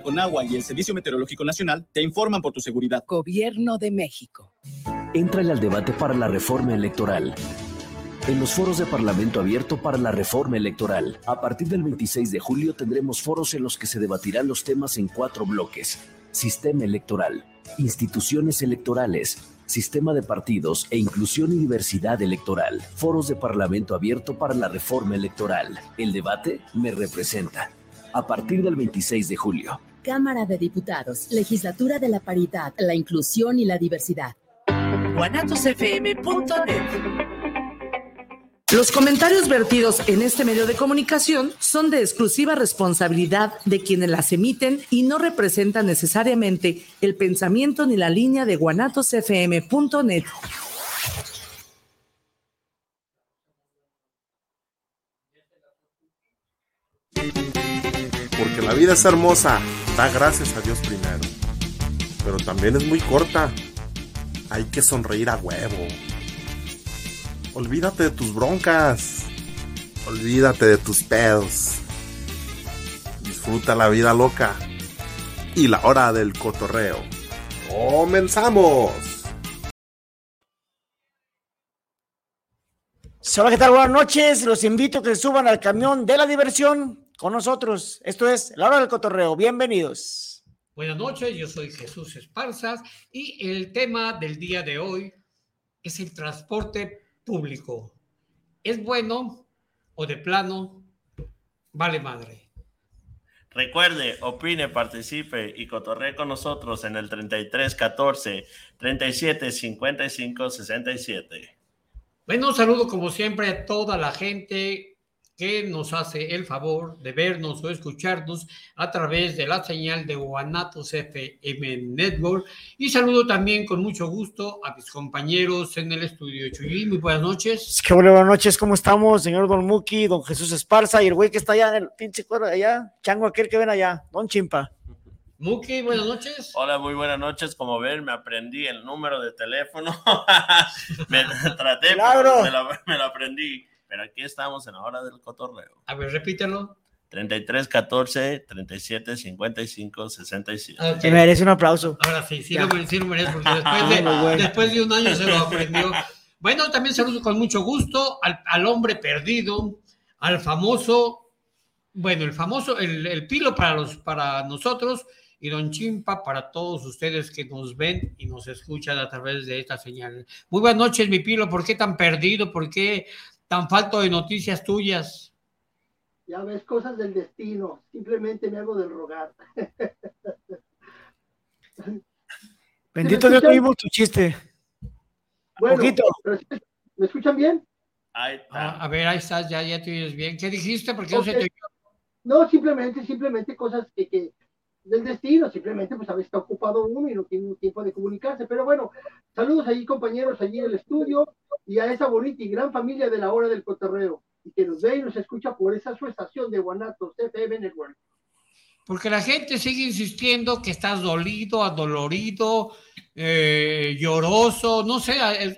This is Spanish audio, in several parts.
la Conagua y el Servicio Meteorológico Nacional te informan por tu seguridad. Gobierno de México. Entrale al debate para la reforma electoral. En los foros de Parlamento abierto para la reforma electoral. A partir del 26 de julio tendremos foros en los que se debatirán los temas en cuatro bloques. Sistema electoral, instituciones electorales, sistema de partidos e inclusión y diversidad electoral. Foros de Parlamento abierto para la reforma electoral. El debate me representa. A partir del 26 de julio. Cámara de Diputados, Legislatura de la Paridad, la Inclusión y la Diversidad. Los comentarios vertidos en este medio de comunicación son de exclusiva responsabilidad de quienes las emiten y no representan necesariamente el pensamiento ni la línea de guanatosfm.net. Porque la vida es hermosa, da gracias a Dios primero. Pero también es muy corta. Hay que sonreír a huevo. Olvídate de tus broncas. Olvídate de tus pedos. Disfruta la vida loca. Y la hora del cotorreo. ¡Comenzamos! Hola, ¿qué tal? Buenas noches. Los invito a que suban al camión de la diversión con nosotros. Esto es La Hora del Cotorreo. Bienvenidos. Buenas noches, yo soy Jesús Esparzas y el tema del día de hoy es el transporte público. ¿Es bueno o de plano vale madre? Recuerde, opine, participe y cotorree con nosotros en el 33 14 37 55 67. Bueno, saludo como siempre a toda la gente que nos hace el favor de vernos o escucharnos a través de la señal de Guanatos FM Network. Y saludo también con mucho gusto a mis compañeros en el estudio. Chuyí, muy buenas noches. Qué buenas noches, ¿cómo estamos, señor Don Muki, don Jesús Esparza y el güey que está allá en el pinche cuero de allá, chango aquel que ven allá, don Chimpa? Muki, buenas noches. Hola, muy buenas noches. Como ven, me aprendí el número de teléfono. me traté, pero me lo, me lo aprendí. Pero aquí estamos en la hora del cotorreo. A ver, repítelo. 33 14 37 55 67. Okay. Se merece un aplauso. Ahora sí, sí, lo, sí lo, merece, porque después de, bueno. después de, un año se lo aprendió. Bueno, también saludo con mucho gusto al, al, hombre perdido, al famoso, bueno, el famoso, el, el pilo para, los, para nosotros y Don Chimpa para todos ustedes que nos ven y nos escuchan a través de esta señal. Muy buenas noches, mi pilo. ¿Por qué tan perdido? ¿Por qué tan falto de noticias tuyas? Ya ves, cosas del destino. Simplemente me hago del rogar. Bendito Dios, tuvimos tu chiste. Bueno, Poquito. ¿me escuchan bien? Ahí está. a ver, ahí estás, ya, ya te oyes bien. ¿Qué dijiste? ¿Por qué okay. no se te No, simplemente, simplemente cosas que, que del destino, simplemente pues a veces está ocupado uno y no tiene tiempo de comunicarse, pero bueno, saludos allí compañeros allí en el estudio y a esa bonita y gran familia de la hora del cotorreo y que nos ve y nos escucha por esa su estación de Guanatos FM Network. Porque la gente sigue insistiendo que estás dolido, adolorido, eh, lloroso, no sé,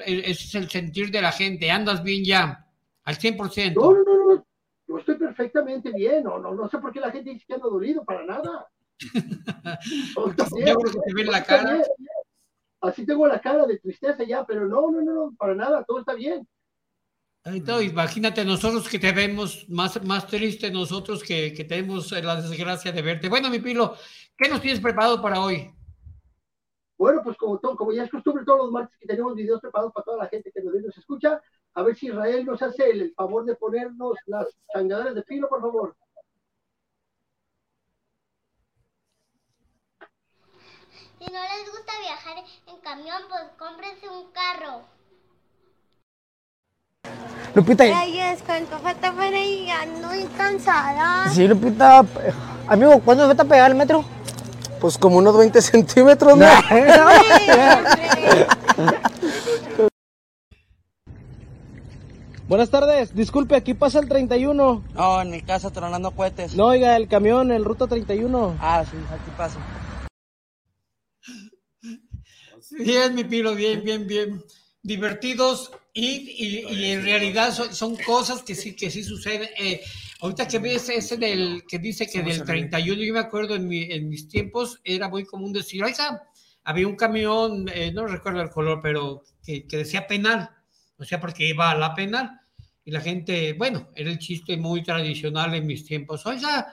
ese es el sentir de la gente, andas bien ya, al 100%. No, no, no, no, yo estoy perfectamente bien, no, no, no sé por qué la gente dice que ando dolido, para nada. Yo creo que te ve la cara. Así tengo la cara de tristeza ya, pero no, no, no, no, para nada, todo está bien. Entonces, imagínate nosotros que te vemos más, más triste, nosotros que, que, tenemos la desgracia de verte. Bueno, mi Pilo, ¿qué nos tienes preparado para hoy? Bueno, pues como, todo, como ya es costumbre todos los martes que tenemos videos preparados para toda la gente que nos, nos escucha, a ver si Israel nos hace el, el favor de ponernos las changaderas de Pilo, por favor. Si no les gusta viajar en camión, pues cómprense un carro. Lupita. Ay, es cuánto falta para ir, muy cansada. Sí, Lupita. Amigo, ¿cuándo falta pegar el metro? Pues como unos 20 centímetros, ¿no? Buenas tardes, disculpe, aquí pasa el 31. No, en mi casa tronando cohetes. No, oiga, el camión, el ruta 31. Ah, sí, aquí pasa. Bien, mi pilo, bien, bien, bien. Divertidos y, y, y en realidad son, son, cosas que sí, que sí suceden. Eh, Ahorita que ves ese del que dice que del 31, yo me acuerdo en, mi, en mis tiempos era muy común decir, oiga, había un camión, eh, no recuerdo el color, pero que, que, decía penal, o sea, porque iba a la penal. Y la gente, bueno, era el chiste muy tradicional en mis tiempos. Oiga,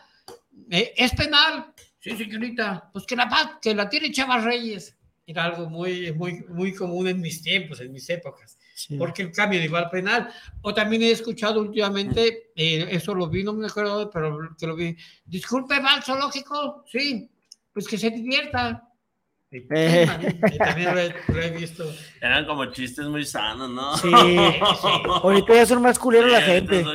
eh, es penal. Sí, señorita, pues que la, que la tiene Chava Reyes. Era algo muy, muy, muy común en mis tiempos, en mis épocas porque el cambio de igual penal. O también he escuchado últimamente, eh, eso lo vi, no me acuerdo, pero que lo vi. Disculpe, va zoológico, sí, pues que se divierta. Eh. también lo he, visto. Eran como chistes muy sanos, ¿no? Sí, ahorita ya son más culeros la gente.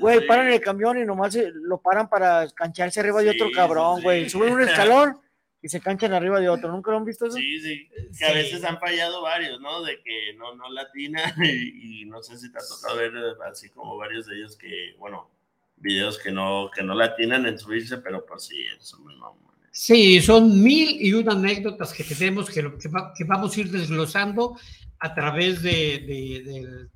Güey, paran el camión y nomás lo paran para cancharse arriba de otro cabrón, güey. Suben un escalón y se canchan arriba de otro. ¿Nunca lo han visto eso? Sí, sí. Que a veces han fallado varios, ¿no? De que no, no latina y, no sé si te ha tocado ver así como varios de ellos que, bueno, videos que no, que no latinan en subirse, pero pues sí, muy mamones. Sí, son mil y una anécdotas que tenemos que, que, vamos a ir desglosando a través de,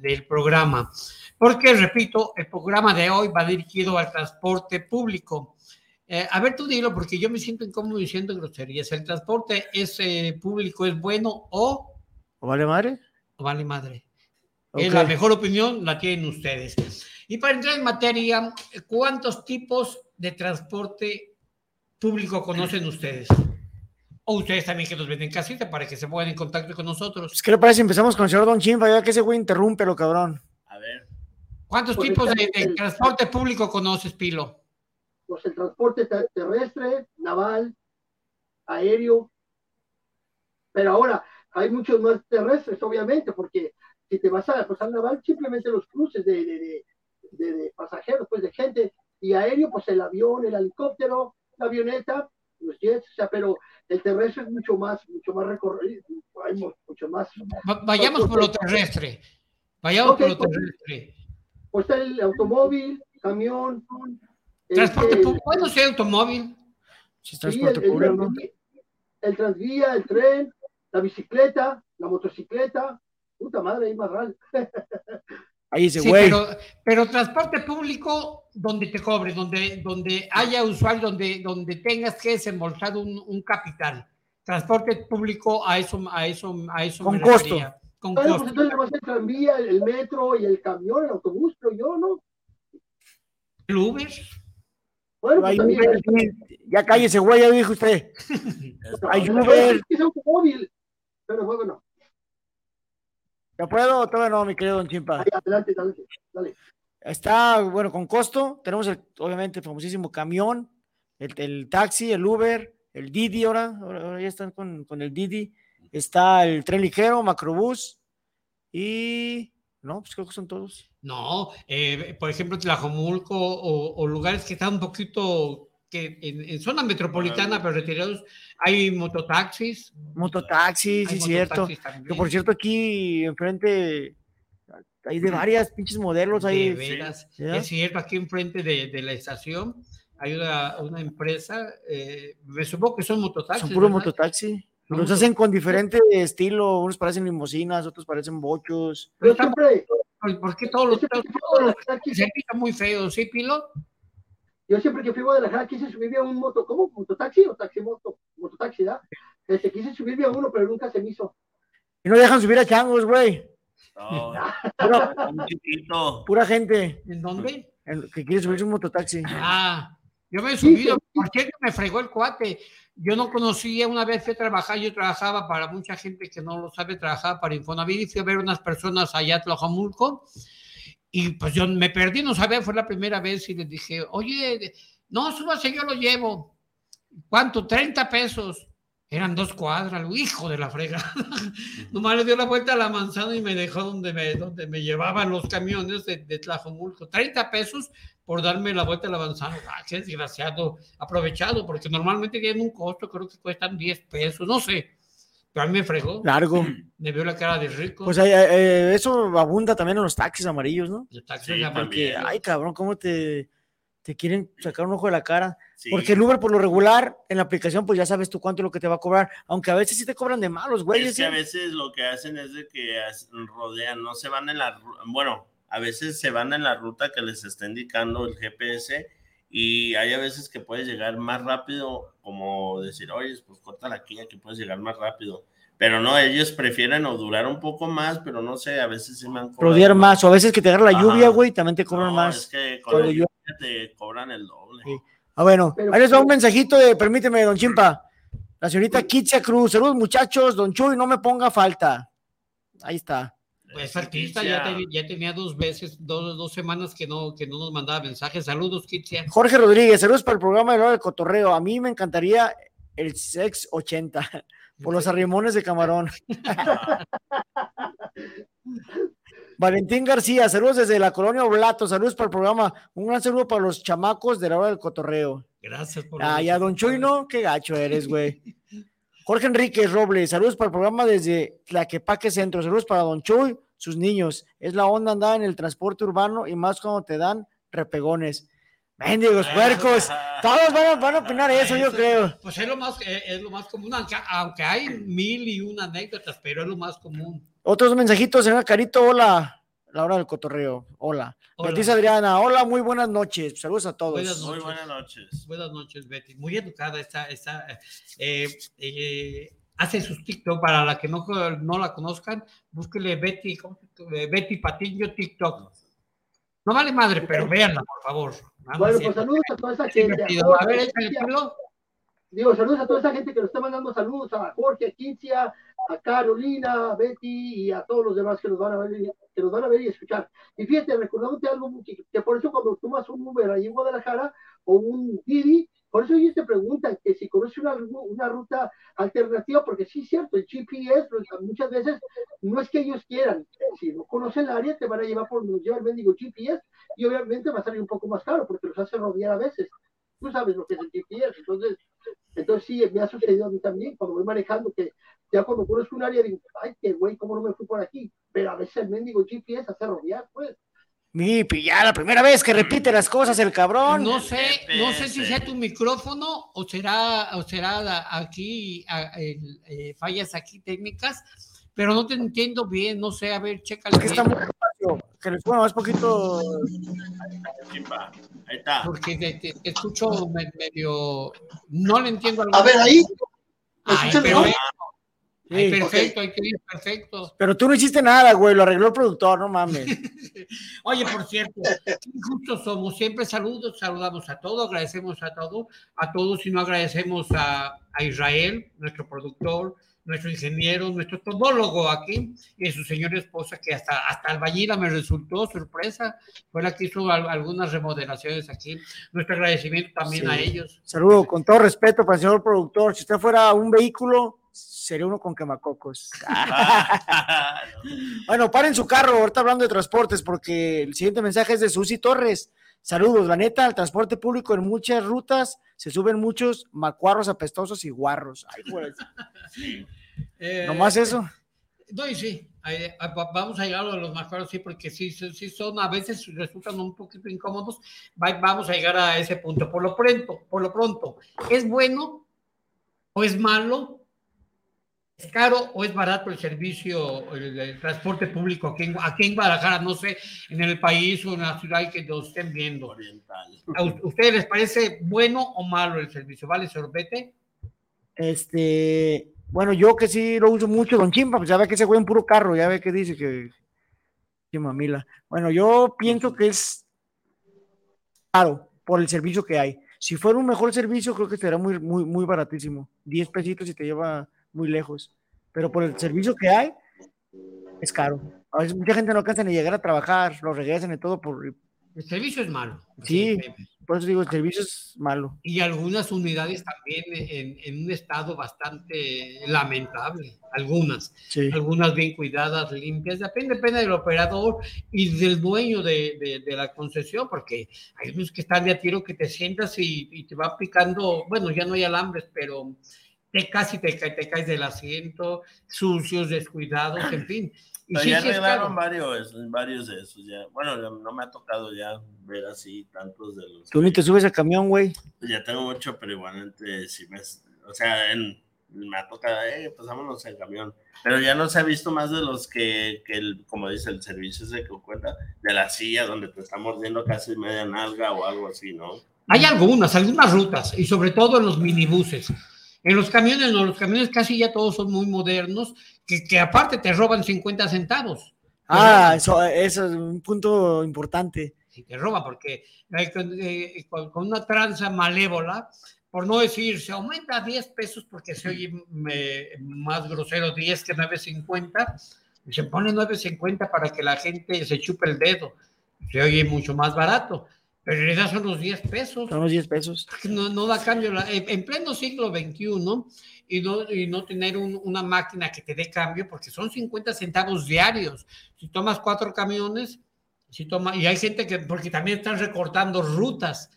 del programa. Porque, repito, el programa de hoy va dirigido al transporte público eh, a ver, tú dilo, porque yo me siento incómodo diciendo groserías. ¿El transporte es eh, público es bueno o... ¿O vale madre? O vale madre. Es la mejor opinión, la tienen ustedes. Y para entrar en materia, ¿cuántos tipos de transporte público conocen ustedes? O ustedes también que nos ven en casita para que se pongan en contacto con nosotros. ¿Qué le parece? Empezamos con el señor Don Chimba, ya que ese güey interrumpe lo cabrón. A ver. ¿Cuántos pues tipos de transporte público conoces, Pilo? Pues el transporte terrestre, naval, aéreo, pero ahora hay muchos más terrestres, obviamente, porque si te vas a pues, al naval, simplemente los cruces de, de, de, pasajeros, pues de gente, y aéreo, pues el avión, el helicóptero, la avioneta, los jets, o sea, pero el terrestre es mucho más, mucho más recorrido, hay mucho más. vayamos por lo terrestre, vayamos por lo pues, terrestre. Pues el automóvil, camión, Transporte público, bueno, sí, automóvil. Sí, transporte el, público. El, transvía, el tren, la bicicleta, la motocicleta. Puta madre, ahí más raro. Ahí dice, güey. pero, pero, transporte público donde te cobre, donde, donde haya usuario, donde, donde tengas que desembolsar un, un capital. Transporte público a eso, a eso, a eso Con costo. Con bueno, costo. Pues entonces el tranvía, el metro y el camión, el autobús, pero yo, ¿no? El Uber. Bueno, pues ya cállese, güey, ya dijo usted. Es automóvil, pero bueno. ¿Ya puedo o todavía no, mi querido Don Chimpa? adelante, adelante, dale. Está, bueno, con costo. Tenemos, el, obviamente, el famosísimo camión, el, el, taxi, el Uber, el Didi ahora, ahora, ya están con, con el Didi. Está el tren ligero, macrobús y no, pues creo que son todos. No, eh, por ejemplo, Tlajomulco o, o, lugares que están un poquito que en, zona metropolitana, pero retirados, hay mototaxis. Mototaxis, sí, cierto. Que por cierto, aquí enfrente hay de varias pinches modelos ahí. Es cierto, aquí enfrente de, de la estación hay una, una empresa, eh, me supongo que son mototaxis. Son puro mototaxi. Los hacen con diferente estilo, unos parecen limosinas, otros parecen bochos. Pero siempre, ¿Por qué todos los, todos se muy feos, sí, Pilo? Yo siempre que fui a Guadalajara quise subirme a un moto, ¿cómo? ¿Mototaxi o taxi moto? Mototaxi, ¿da? Este, quise subirme a uno, pero nunca se me hizo. Y no dejan subir a changos, güey. No, pura, gente. ¿En dónde? que quiere subirse un mototaxi. Ah, yo me he subido, ¿por qué me fregó el cuate? Yo no conocía, una vez fui a trabajar, yo trabajaba para mucha gente que no lo sabe, trabajaba para Infonavit y fui a ver unas personas allá a Tlajomulco y pues yo me perdí, no sabía, fue la primera vez y les dije, oye, no, súbase, yo lo llevo. ¿Cuánto? 30 pesos. Eran dos cuadras, hijo de la frega. Nomás le dio la vuelta a la manzana y me dejó donde me, donde me llevaban los camiones de, de Tlajomulco. 30 pesos por darme la vuelta a la manzana. Ah, qué desgraciado, aprovechado, porque normalmente tienen un costo, creo que cuestan 10 pesos, no sé. Pero a mí me fregó. Largo. Me vio la cara de rico. Pues eh, eh, eso abunda también en los taxis amarillos, ¿no? Los taxis amarillos. Ay, cabrón, ¿cómo te, te quieren sacar un ojo de la cara? Porque el Uber, por lo regular, en la aplicación, pues ya sabes tú cuánto es lo que te va a cobrar. Aunque a veces sí te cobran de malos, güey. Es que a veces lo que hacen es de que rodean, no se van en la. Bueno, a veces se van en la ruta que les está indicando el GPS y hay a veces que puedes llegar más rápido, como decir, oye, pues corta aquí, aquí puedes llegar más rápido. Pero no, ellos prefieren o durar un poco más, pero no sé, a veces se me han cobrado. más, o a veces que te agarra la lluvia, güey, también te cobran más. Es que con la lluvia te cobran el doble. Ah, bueno, ahí les va un mensajito de, permíteme, don Chimpa. La señorita Kitsia Cruz, saludos muchachos, don Chuy, no me ponga falta. Ahí está. Pues artista ya, ya, tenía dos veces, dos, dos, semanas que no, que no nos mandaba mensajes. Saludos, Kitsia. Jorge Rodríguez, saludos para el programa de del cotorreo. A mí me encantaría el Sex 80 por los arrimones de camarón. Valentín García, saludos desde la colonia Oblato, saludos para el programa. Un gran saludo para los chamacos de la hora del cotorreo. Gracias por. Ah, ya, don Chuy, no, qué gacho eres, güey. Jorge Enrique Robles, saludos para el programa desde Tlaquepaque Centro, saludos para Don Chuy, sus niños. Es la onda andar en el transporte urbano y más cuando te dan repegones. Mendigos puercos, todos van a, opinar eso, yo creo. Pues es lo más, eh, es lo más común, aunque, hay mil y una anécdotas, pero es lo más común. Otros mensajitos, señor Carito, hola la hora del cotorreo. Hola. Hola. Adriana, hola, muy buenas noches. Saludos a todos. Buenas noches. Muy buenas noches. Buenas noches, Betty. Muy educada está, está eh, eh, hace sus TikTok, para la que no, no la conozcan, búsquele Betty, Betty Patiño TikTok. No vale madre, pero véanla, por favor. Bueno, pues saludos a toda esa gente. A ver, Digo, saludos a toda esa gente que nos está mandando saludos, a Jorge, a Kincia, a Carolina, a Betty y a todos los demás que nos van a ver, que nos van a ver y escuchar. Y fíjate, recordándote algo, que, por eso cuando tomas un Uber ahí en Guadalajara o un Didi, por eso ellos te preguntan que si conoces una, una ruta alternativa, porque sí es cierto, el GPS pues, muchas veces no es que ellos quieran, si no conocen el área te van a llevar por donde lleva el mendigo GPS y obviamente va a salir un poco más caro porque los hace rodear a veces. Tú sabes lo que es el GPS, entonces entonces sí, me ha sucedido a mí también cuando voy manejando que ya cuando conozco un área digo, ay, qué güey, ¿cómo no me fui por aquí? Pero a veces el mendigo GPS hace rodear, pues. Mi, ya la primera vez que repite las cosas el cabrón. No sé, no sé si sea tu micrófono o será, o será aquí eh, fallas aquí técnicas, pero no te entiendo bien, no sé, a ver, checa. Está muy espacio, que le suena más poquito. Ahí está. Porque te, escucho medio, no le entiendo. A ver, ahí. Ay, pero, perfecto, hay que ir perfecto. Pero tú no hiciste nada, güey, lo arregló el productor, no mames. Oye, por cierto, justos somos, siempre saludos, saludamos a todos, agradecemos a todos, a todos y no agradecemos a, a Israel, nuestro productor, nuestro ingeniero, nuestro todólogo aquí y su señora esposa, que hasta, hasta albañila me resultó sorpresa, fue la que hizo algunas remodelaciones aquí. Nuestro agradecimiento también a ellos. Saludo, con todo respeto para el señor productor. Si usted fuera un vehículo, sería uno con quemacocos. bueno, paren su carro, ahorita hablando de transportes, porque el siguiente mensaje es de Susi Torres. Saludos, la neta, al transporte público en muchas rutas se suben muchos macuarros apestosos y guarros. Ay, pues. Eh, ¿Nomás eso? No, y sí, vamos a llegar a los macuarros, sí, porque sí, sí son, a veces resultan un poquito incómodos. Vamos a llegar a ese punto. Por lo pronto, por lo pronto, ¿es bueno o es malo ¿Es caro o es barato el servicio, el, transporte público aquí en, aquí en, Guadalajara? No sé, en el país o en la ciudad que nos estén viendo. Oriental. ¿A ustedes les parece bueno o malo el servicio? ¿Vale, sorbete? Este, bueno, yo que sí lo uso mucho, don Chimpa, pues ya ve que se fue en puro carro, ya ve que dice que. Chimamila. Bueno, yo pienso que es caro por el servicio que hay. Si fuera un mejor servicio, creo que estaría muy, muy, muy baratísimo. 10 pesitos y te lleva muy lejos. Pero por el servicio que hay, es caro. A veces mucha gente no alcanza ni llegar a trabajar, lo regresan y todo por... El servicio es malo. Sí, por eso digo, el servicio es malo. Y algunas unidades también en, un estado bastante lamentable, algunas. Algunas bien cuidadas, limpias, depende, depende del operador y del dueño de, de, la concesión, porque hay unos que están de a tiro que te sientas y, y te va picando, bueno, ya no hay alambres, pero te casi te, te caes del asiento, sucios, descuidados, en fin. Y sí, ya arreglaron varios, varios de esos ya. Bueno, no me ha tocado ya ver así tantos de los. Tú ni te subes al camión, güey. Ya tengo mucho, pero igualmente si me, o sea, en, me ha tocado, eh, pues vámonos en camión. Pero ya no se ha visto más de los que, que el, como dice el servicio ese que cuenta, de la silla donde te está mordiendo casi media nalga o algo así, ¿no? Hay algunas, algunas rutas, y sobre todo en los minibuses. En los camiones, no, los camiones casi ya todos son muy modernos, que, que aparte te roban 50 centavos. Ah, eso, eso es un punto importante. Si te roban, porque eh, con, eh, con- una tranza malévola, por no decir, se aumenta a 10 pesos porque se oye más grosero 10 que 9.50, y se pone 9.50 para que la gente se chupe el dedo. Se oye mucho más barato, pero en realidad son los 10 pesos. Son los 10 pesos. No, no da cambio. la- en en pleno siglo XXI y no, y no tener un- una máquina que te dé cambio, porque son 50 centavos diarios. Si tomas cuatro camiones, si toma, y hay gente que, porque también están recortando rutas.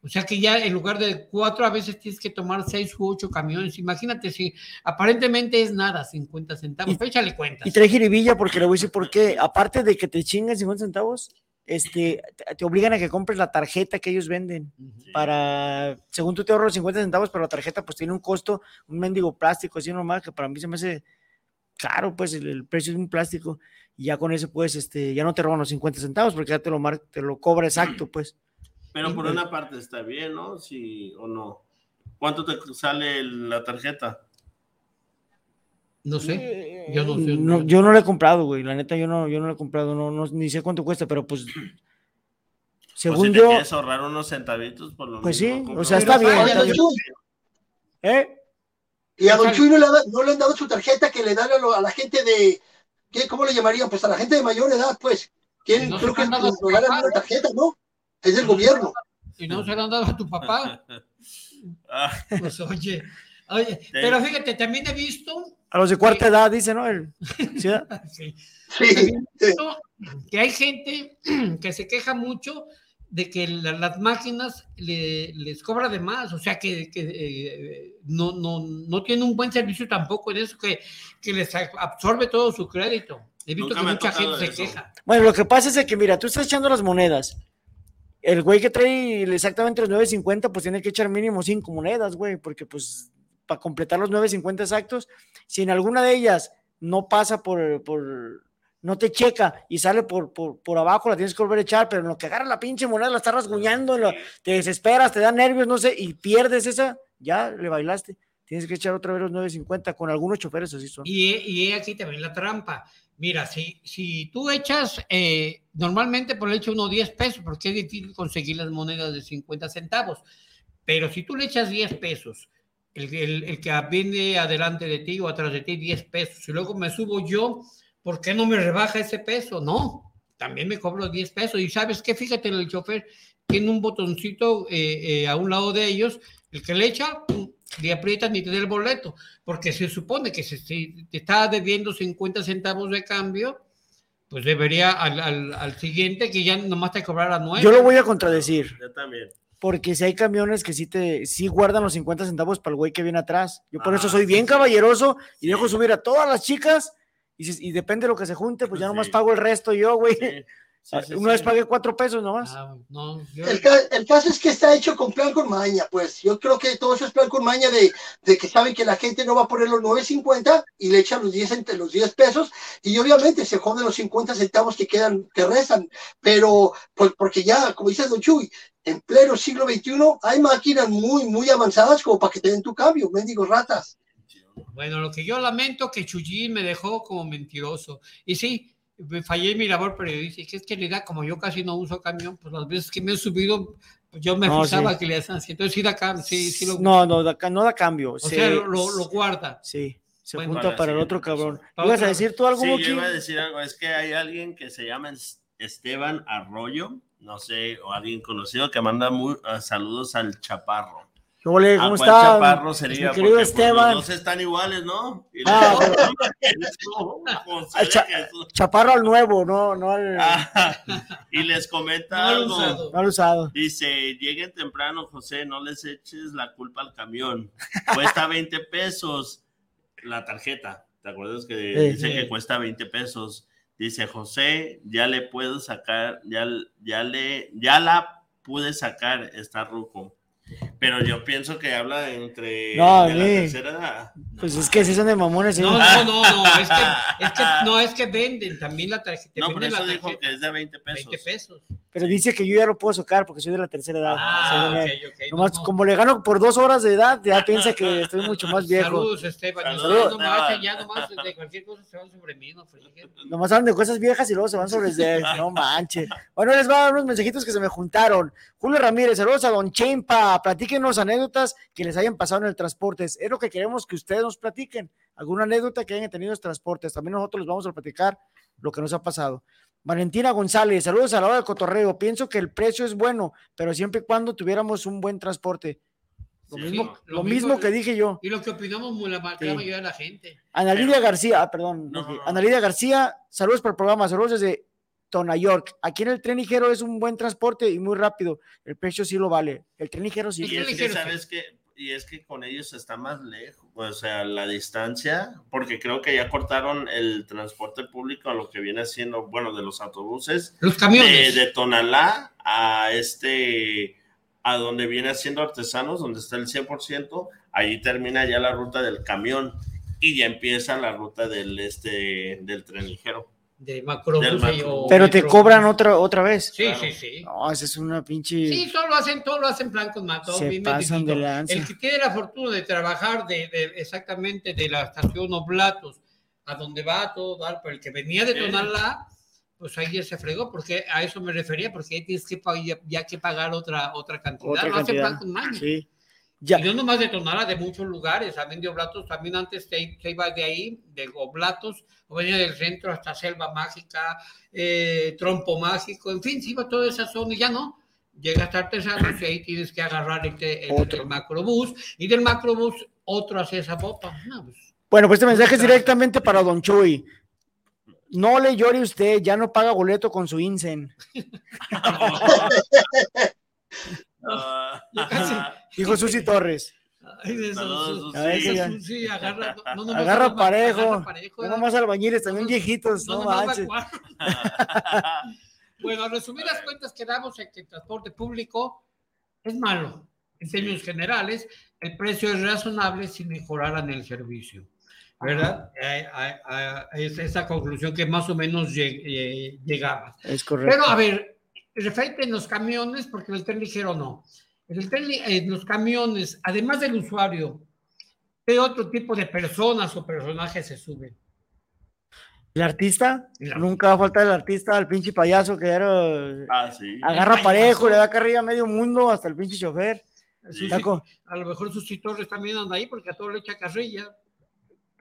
O sea que ya en lugar de cuatro, a veces tienes que tomar seis u ocho camiones. Imagínate si aparentemente es nada, 50 centavos. Pero échale cuenta. Y trae jiribilla porque le voy a decir por qué. Aparte de que te chingan 50 centavos, este, te- obligan a que compres la tarjeta que ellos venden. Para, según tú te ahorras 50 centavos, pero la tarjeta pues tiene un costo, un mendigo plástico, así normal, que para mí se me hace caro, pues el, el precio de un plástico. Y ya con eso, pues, este, ya no te roban los 50 centavos porque ya te lo, mar- te lo cobra exacto, pues. Pero por una parte está bien, ¿no? Sí o no. ¿Cuánto te sale la tarjeta? No sé. Yo no sé. Eh, No, yo no lo he comprado, güey. La neta, yo no, yo no lo he comprado, no, no, ni sé cuánto cuesta, pero pues. Pues Según si te yo. quieres ahorrar unos centavitos, por lo Pues mismo, sí, o sea, está bien. Está ¿Eh? Y a Don Chuy no le, ha da- no le han dado su tarjeta que le dan a, lo- a la gente de, ¿qué, ¿cómo le llamarían? Pues a la gente de mayor edad, pues. ¿Quién, No creo se que han dado nos regalan una tarjeta, ¿no? Es del gobierno. Y no se lo han dado a tu papá. Ah, Pues oye, oye, pero fíjate, también he visto A los de cuarta edad, dice, ¿no? El- ¿sí? Sí. Sí. También he visto que hay gente que se queja mucho de que la- las máquinas le- les cobra de más, o sea que, que, eh, no, no, no tiene un buen servicio tampoco en eso, que, que les absorbe todo su crédito. He visto Nunca que mucha gente se queja. Bueno, lo que pasa es que, mira, tú estás echando las monedas. El güey que trae exactamente los 9.50, pues tiene que echar mínimo 5 monedas, güey, porque pues para completar los 9.50 exactos, si en alguna de ellas no pasa por, por no te checa y sale por, por, por abajo, la tienes que volver a echar, pero en lo que agarra la pinche moneda, la estás rasguñando, lo- te desesperas, te da nervios, no sé, y pierdes esa, ya le bailaste. Tienes que echar otra vez los 9.50, con algunos choferes así son. Y, y aquí también la trampa. Mira, si, si tú echas, eh, normalmente por el hecho uno 10 pesos, porque es difícil conseguir las monedas de 50 centavos, pero si tú le echas 10 pesos, el, el- el que viene adelante de ti o atrás de ti 10 pesos, y luego me subo yo, ¿por qué no me rebaja ese peso? No, también me cobro 10 pesos. Y sabes qué, fíjate, el chofer tiene un botoncito eh, eh, a un lado de ellos, el que le echa, pum, le aprietan y te da el boleto, porque se supone que si si te está debiendo 50 centavos de cambio, pues debería al, al- al siguiente que ya nomás te cobrara 9. Yo lo voy a contradecir. Yo también. Porque si hay camiones que sí te sí guardan los 50 centavos para el güey que viene atrás. Yo por eso Ah, soy bien sí. caballeroso y dejo subir a todas las chicas y, si- y depende de lo que se junte, pues ya nomás Sí. pago el resto yo, güey. Sí, sí, Una vez sí. pagué cuatro pesos nomás. Ah, no, yo- El, ca- el caso es que está hecho con plan con maña, pues yo creo que todo eso es plan con maña de, de que saben que la gente no va a poner los 9.50 y le echan los 10 entre los 10 pesos y obviamente se joden los 50 centavos que quedan, que restan, pero pues porque ya, como dice Don Chuy, en pleno siglo XXI hay máquinas muy, muy avanzadas como para que te den tu cambio, mendigos ratas. Bueno, lo que yo lamento que Chuyín me dejó como mentiroso. Y sí, me fallé en mi labor periodística. Es que en realidad, como yo casi no uso camión, pues las veces que me he subido, pues yo me No, fijaba sí. que le hacían así. Entonces sí da cambio, sí, sí lo, No, no, da, no da cambio. o se- sea, lo, lo- guarda. Sí, se Bueno, junta para para el otro cabrón. ¿Ibas a decir tú algo, Sí, yo iba a decir algo. Es que hay alguien que se llama Es- Esteban Arroyo, no sé, o alguien conocido que manda muy, ah, saludos al Chaparro. ¿Qué ole? ¿A ¿Cómo está? Chaparro Mi sería? querido Porque, pues, Esteban. los dos están iguales, ¿no? Y Ah, José Al cha-. Chaparro al nuevo, no, no al, Ah, y les comenta No al algo. usado. no usado. Dice, lleguen temprano, José, no les eches la culpa al camión. Cuesta 20 pesos la tarjeta. ¿Te acuerdas que Sí. dice Sí. que cuesta 20 pesos? Dice, José, ya le puedo sacar, ya, ya le, ya la pude sacar, está ruco. Pero yo pienso que habla entre No, de la tercera edad. Pues es que si son de mamones. sí. No, no, no, no, es que, es que, no, es que venden también la tarjeta. No, venden eso la dijo que es de 20 pesos. 20 pesos. Pero dice que yo ya lo puedo sacar porque soy de la tercera edad. Ah, de- ok, nomás, no, no. como le gano por dos horas de edad, ya piensa que estoy mucho más viejo. Saludos, Esteban. Saludos, Ya nomás, ya nomás de cualquier cosa se van sobre mí, no freguen. Nomás hablan de cosas viejas y luego se van sobre el No manches. Bueno, les voy a dar unos mensajitos que se me juntaron. Julio Ramírez, saludos a Don Chempa. Platíquenos anécdotas que les hayan pasado en el transporte. Es lo que queremos que ustedes nos platiquen. Alguna anécdota que hayan tenido en los transportes. También nosotros les vamos a platicar lo que nos ha pasado. Valentina González, saludos a la hora del cotorreo. Pienso que el precio es bueno, pero siempre y cuando tuviéramos un buen transporte. Lo, Sí, mismo, lo lo mismo- mismo que dije yo. Y lo que opinamos muy la, Sí. la mayoría de la gente. Ana Lidia García, ah, perdón. No, no, no. Ana Lidia García, saludos por el programa, saludos desde Tona York. Aquí en el tren ligero es un buen transporte y muy rápido. El precio sí lo vale. El tren ligero sí. Y es que. ¿sabes qué? Y es que con ellos está más lejos, o sea, la distancia, porque creo que ya cortaron el transporte público a lo que viene siendo, bueno, de los autobuses, Los de, camiones. de Tonalá a este, a donde viene haciendo artesanos, donde está el 100%, ahí termina ya la ruta del camión y ya empieza la ruta del, este, del tren ligero. De macrobús macro. Pero te cobran otra, otra vez. Sí, Claro. sí, sí. No, esa es una pinche. Sí, todo lo hacen, todo lo hacen plan con mato. Se pasan de lanza. El que tiene la fortuna de trabajar de, de- exactamente de la estación Oblatos a donde va a todo dar, pero el que venía de Sí. Tonalá, pues ahí ya se fregó, porque a eso me refería, porque ahí tienes que ya, ya que pagar otra, otra cantidad. Otra lo hacen cantidad. plan con maña. Sí. Ya. Y no nomás de Tonalá, de muchos lugares, también de Oblatos, también antes se, se iba de ahí, de Oblatos, o venía del centro hasta Selva Mágica, eh, Trompo Mágico, en fin, se iba a toda esa zona y ya no. Llega hasta Artesanos y ahí tienes que agarrar este, el, Otro. el macrobús, y del macrobús otro hacia esa bota. No, pues, Bueno, pues este mensaje es directamente para Don Chuy. No le llore usted, ya no paga boleto con su INSEN. Ah, Yo casi- Dijo Susi Torres. ay, ver, esos- que ya- sí, agarra, no, nomás Agarra parejo. agarra parejo, No más albañiles, también viejitos. No, No, manches. Bueno, a resumir las cuentas que damos en que el transporte público es malo. En términos generales, el precio es razonable si mejoraran el servicio. ¿Verdad? Eh, eh, eh, Es esa conclusión que más o menos lleg- eh, llegaba. Es correcto. Pero a ver, referente en los camiones, porque en el tren ligero no. En, el en los camiones, además del usuario, ¿qué otro tipo de personas o personajes se suben? ¿El artista? Nunca va a faltar el artista, el pinche payaso que era. Ah, sí. Agarra parejo, le da carrilla a medio mundo, hasta el pinche chofer. Sí. A lo mejor sus chitores también andan ahí porque a todo le echa carrilla.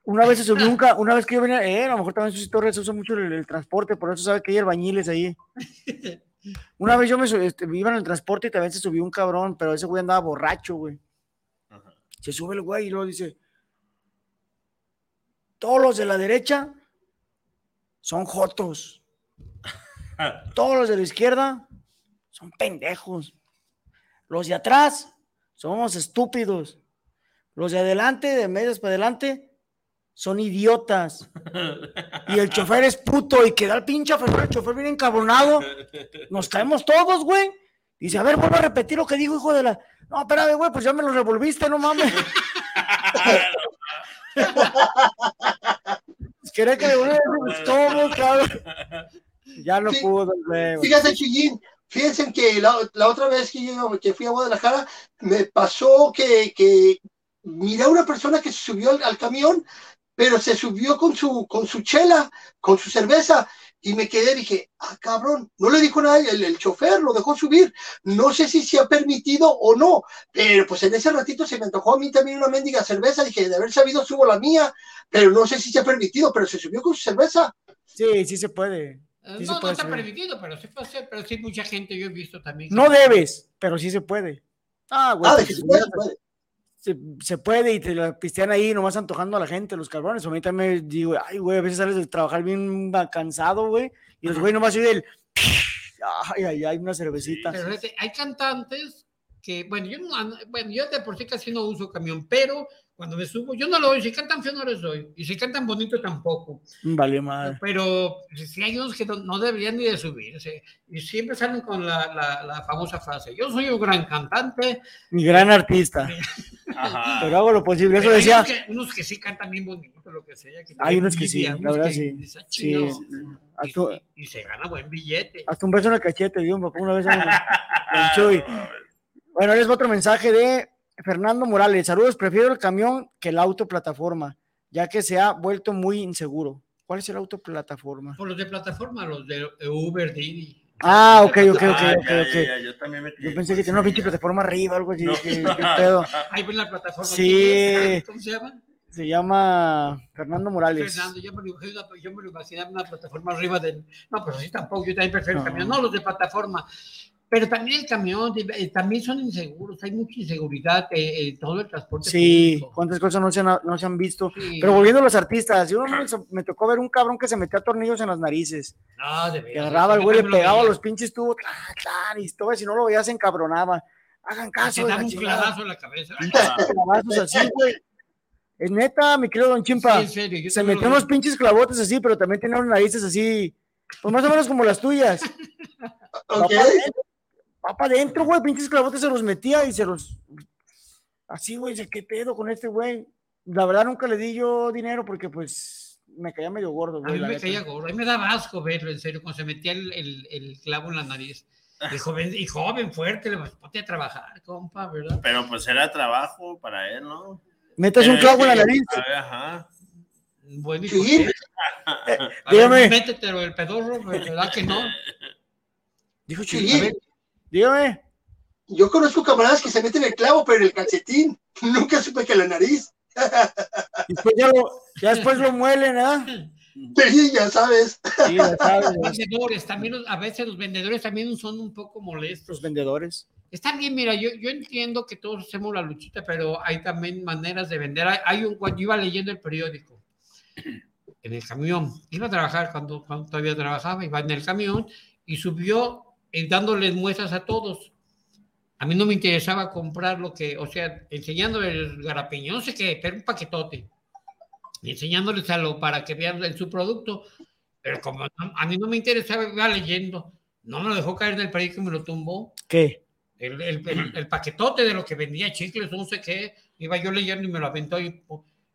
Una vez se subió un ca- una vez que yo venía, eh, a lo mejor también Susi Torres usa mucho el, el transporte, por eso sabe que hay albañiles ahí. Una vez yo me subí, este, iba en el transporte y también se subió un cabrón, pero ese güey andaba borracho, güey. Ajá. Se sube el güey y luego dice, todos los de la derecha son jotos. Todos los de la izquierda son pendejos. Los de atrás somos estúpidos. Los de adelante, de medias para adelante, son idiotas. Y el chofer es puto y queda el pinche chofer, el chofer bien encabronado. Nos caemos todos, güey. Dice, a ver, vuelvo a repetir lo que dijo, hijo de la. No, espérame, güey, pues ya me lo revolviste, no mames. Quería que le volviera a decir, todo, cabrón. Ya no Sí. pudo, güey. Fíjate, Chillín, fíjense que la, la otra vez que yo que fui a Guadalajara, me pasó que, que miré a una persona que se subió al, al camión, pero se subió con su, con su chela, con su cerveza, y me quedé, dije, ah, cabrón, no le dijo nada, el, el chofer lo dejó subir, no sé si se ha permitido o no, pero pues en ese ratito se me antojó a mí también una mendiga cerveza, dije, de haber sabido subo la mía, pero no sé si se ha permitido, pero se subió con su cerveza. Sí, sí se puede. Eh, se no, no está subir. permitido, pero sí puede ser. Pero sí, mucha gente yo he visto también. No debes, pero sí se puede. Ah, güey. Ah, de pues, que se puede, se puede. Se, se puede y te la pistean ahí nomás antojando a la gente, los cabrones. A mí también digo, ay, güey, a veces sales de trabajar bien cansado, güey, y los güey nomás oyen el. Ay, ay, ay, una cervecita. Pero fíjate, hay cantantes que, bueno, yo, no, bueno, yo de por sí casi no uso camión, pero cuando me subo, yo no lo oigo, si cantan feo no les doy, y si cantan bonito tampoco. Vale, madre. Pero si hay unos que no, no deberían ni de subirse, y siempre salen con la, la, la famosa frase, yo soy un gran cantante. Mi gran artista. Ajá. Pero hago lo posible. Eso Pero hay decía. unos que, unos que sí cantan bien bonito, lo que sea. que Hay unos que sí, la verdad que sí. "Ah, Sí. chingado", Hasta, y se gana buen billete. hasta un beso en el cachete, dio me pongo una vez en el, el Chuy. Bueno, les va otro mensaje de Fernando Morales. Saludos, prefiero el camión que el auto plataforma, ya que se ha vuelto muy inseguro. ¿Cuál es el auto plataforma? Por los de plataforma, los de Uber, Didi. Ah, ok, ok, ok, Ah, ok, ya, ok. ya, ya, yo también me Yo pensé que tenía una pinche plataforma arriba, algo así. No. ¿Qué, qué pedo? Ahí ven la plataforma. Sí. ¿Cómo se llama? Se llama Fernando Morales. Fernando, yo me, lo, yo me lo imaginaba una plataforma arriba del. No, pero así tampoco, yo también prefiero No. el camión, no los de plataforma. Pero también el camión, eh, también son inseguros, hay mucha inseguridad eh, en todo el transporte Sí, público. cuántas cosas no se han, no se han visto. Sí. Pero volviendo a los artistas, yo me, me tocó ver un cabrón que se metía tornillos en las narices. No, de Que veras. agarraba al yo güey, le pegaba veía. los pinches tubos, ¡tlan, tlan! y todo, si no lo veías se encabronaba. Hagan caso. te la un clavazo en la cabeza. Clavazos así, güey. Es neta, mi querido Don Chimpa. Sí, en serio, yo se metió unos pinches clavotes así, pero también tenía unas narices así, pues más o menos como las tuyas. Va Ok. para adentro, va para adentro, güey, pinches clavotes se los metía y se los. Así, güey, dice, ¿qué pedo con este güey? La verdad nunca le di yo dinero porque, pues, me caía medio gordo, A güey. mí la me neta. caía gordo, a mí me daba asco verlo, en serio, cuando se metía el, el, el clavo en la nariz. Y joven, y joven fuerte, le ponte a trabajar, compa, ¿verdad? Pero pues era trabajo para él, ¿no? Metas un clavo en la nariz. a ver, Ajá. Bueno, ¿y Sí. A dígame. métetelo el pedorro, ¿verdad que no? Dijo Sí. Dígame. Yo conozco camaradas que se meten el clavo, pero en el calcetín. Nunca supe que la nariz. Después ya, lo, ya después lo muelen, ¿ah? Sí, ya sabes. Sí, ya sabes, Los vendedores, también, a veces los vendedores también son un poco molestos. los vendedores. Está bien, mira, yo, yo entiendo que todos hacemos la luchita, pero hay también maneras de vender. Hay, hay un, cuando iba leyendo el periódico, en el camión, iba a trabajar cuando, cuando todavía trabajaba, iba en el camión y subió dándoles muestras a todos. A mí no me interesaba comprar lo que, o sea, enseñándole el garapiñón, no sé qué, pero un paquetote. Y enseñándoles a lo para que vean el- su producto. Pero como no- a mí no me interesaba, iba leyendo. No me lo dejó caer en el periódico y me lo tumbó ¿Qué? el, el- el- el paquetote de lo que vendía chicles, no sé qué, iba yo leyendo y me lo aventó y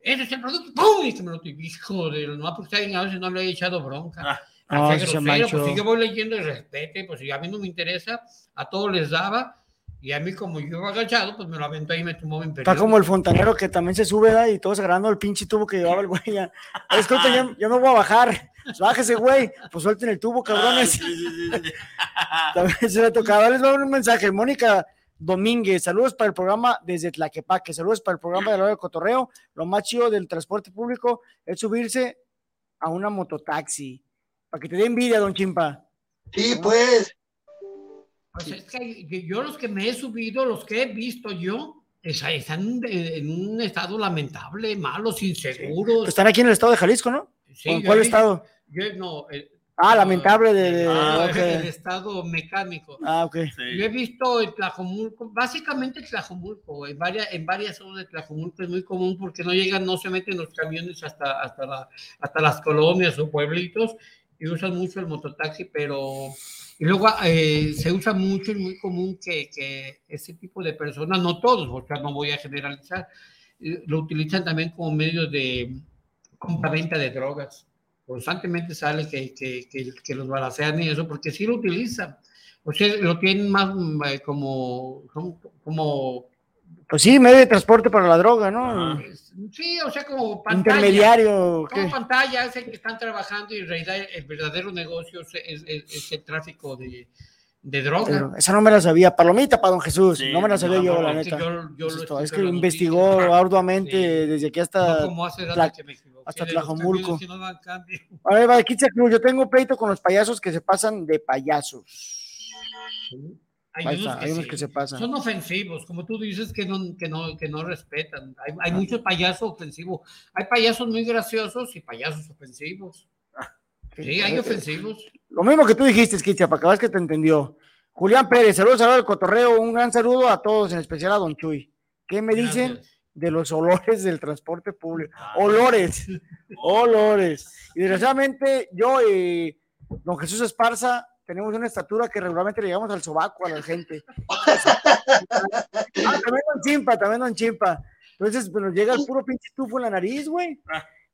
ese es el producto, ¡pum! Y que me lo hijo de no, porque alguien a veces no le he echado bronca. Ah. Ah, se grosero, pues si yo voy leyendo y respete, pues si a mí no me interesa, a todos les daba, y a mí como yo iba agachado, pues me lo aventó y me tomó mi Está como el fontanero que también se sube ¿verdad? y todos agarrando el pinche tubo que llevaba el güey. Ya. Es que ahorita ya, ya me voy a bajar. Bájese, güey. Pues suelten el tubo, cabrones. Sí, sí, sí, sí. También se le tocaba. Les voy a dar un mensaje. Mónica Domínguez, saludos para el programa desde Tlaquepaque. Saludos para el programa de la hora del cotorreo. Lo más chido del transporte público es subirse a una mototaxi. Para que te dé envidia, don Chimpa. Sí, pues. Pues es que yo- los que me he subido, los que he visto yo, es- están en un estado lamentable, malos, inseguros. Están aquí en el estado de Jalisco, ¿no? Sí, ¿O en cuál estado? Yo no. el- Ah, lamentable de. de- ah, ok. el estado mecánico. Ah, ok. Sí. Yo he visto en Tlajomulco, básicamente Tlajomulco, en varias, en varias zonas de Tlajomulco es muy común porque no llegan, no se meten los camiones hasta, hasta, la- hasta las colonias o pueblitos y usan mucho el mototaxi, pero y luego eh, se usa mucho, es muy común que, que ese tipo de personas, no todos, porque no voy a generalizar, eh, lo utilizan también como medio de compra-venta de drogas. Constantemente sale que, que, que, que los balacean y eso, porque sí lo utilizan. O sea, lo tienen más eh, como, como- Pues sí, medio de transporte para la droga, ¿no? sí, o sea, como pantalla. Intermediario. ¿qué? Como pantalla, es el que están trabajando y en realidad el verdadero negocio es, es- es- es el tráfico de, de droga. Pero esa no me la sabía. Palomita para don Jesús. Sí, no me la sabía No, yo, no, la es que neta. yo- lo es que investigó noticia. arduamente Sí. desde aquí No hasta. como hace rato que me hasta Tlajomulco. si no. A ver, va, Kitsia Cruz, yo tengo pleito con los payasos que se pasan de payasos. Hay Ahí unos, que, hay unos sí. que se pasan. Son ofensivos, como tú dices, que no, que no, que no respetan. Hay, hay muchos payasos ofensivos. Hay payasos muy graciosos y payasos ofensivos. Sí, hay ofensivos. Lo mismo que tú dijiste, Kitsia, para que veas que te entendió. Julián Pérez, saludos, saludos del cotorreo, un gran saludo a todos, en especial a Don Chuy. ¿Qué me dicen de los olores del transporte público? Olores, olores. Y desgraciadamente yo y Don Jesús Esparza tenemos una estatura que regularmente le llegamos al sobaco a la gente. ah, también Don Chimpa, también Don Chimpa. Entonces, pues nos llega el puro pinche tufo en la nariz, güey.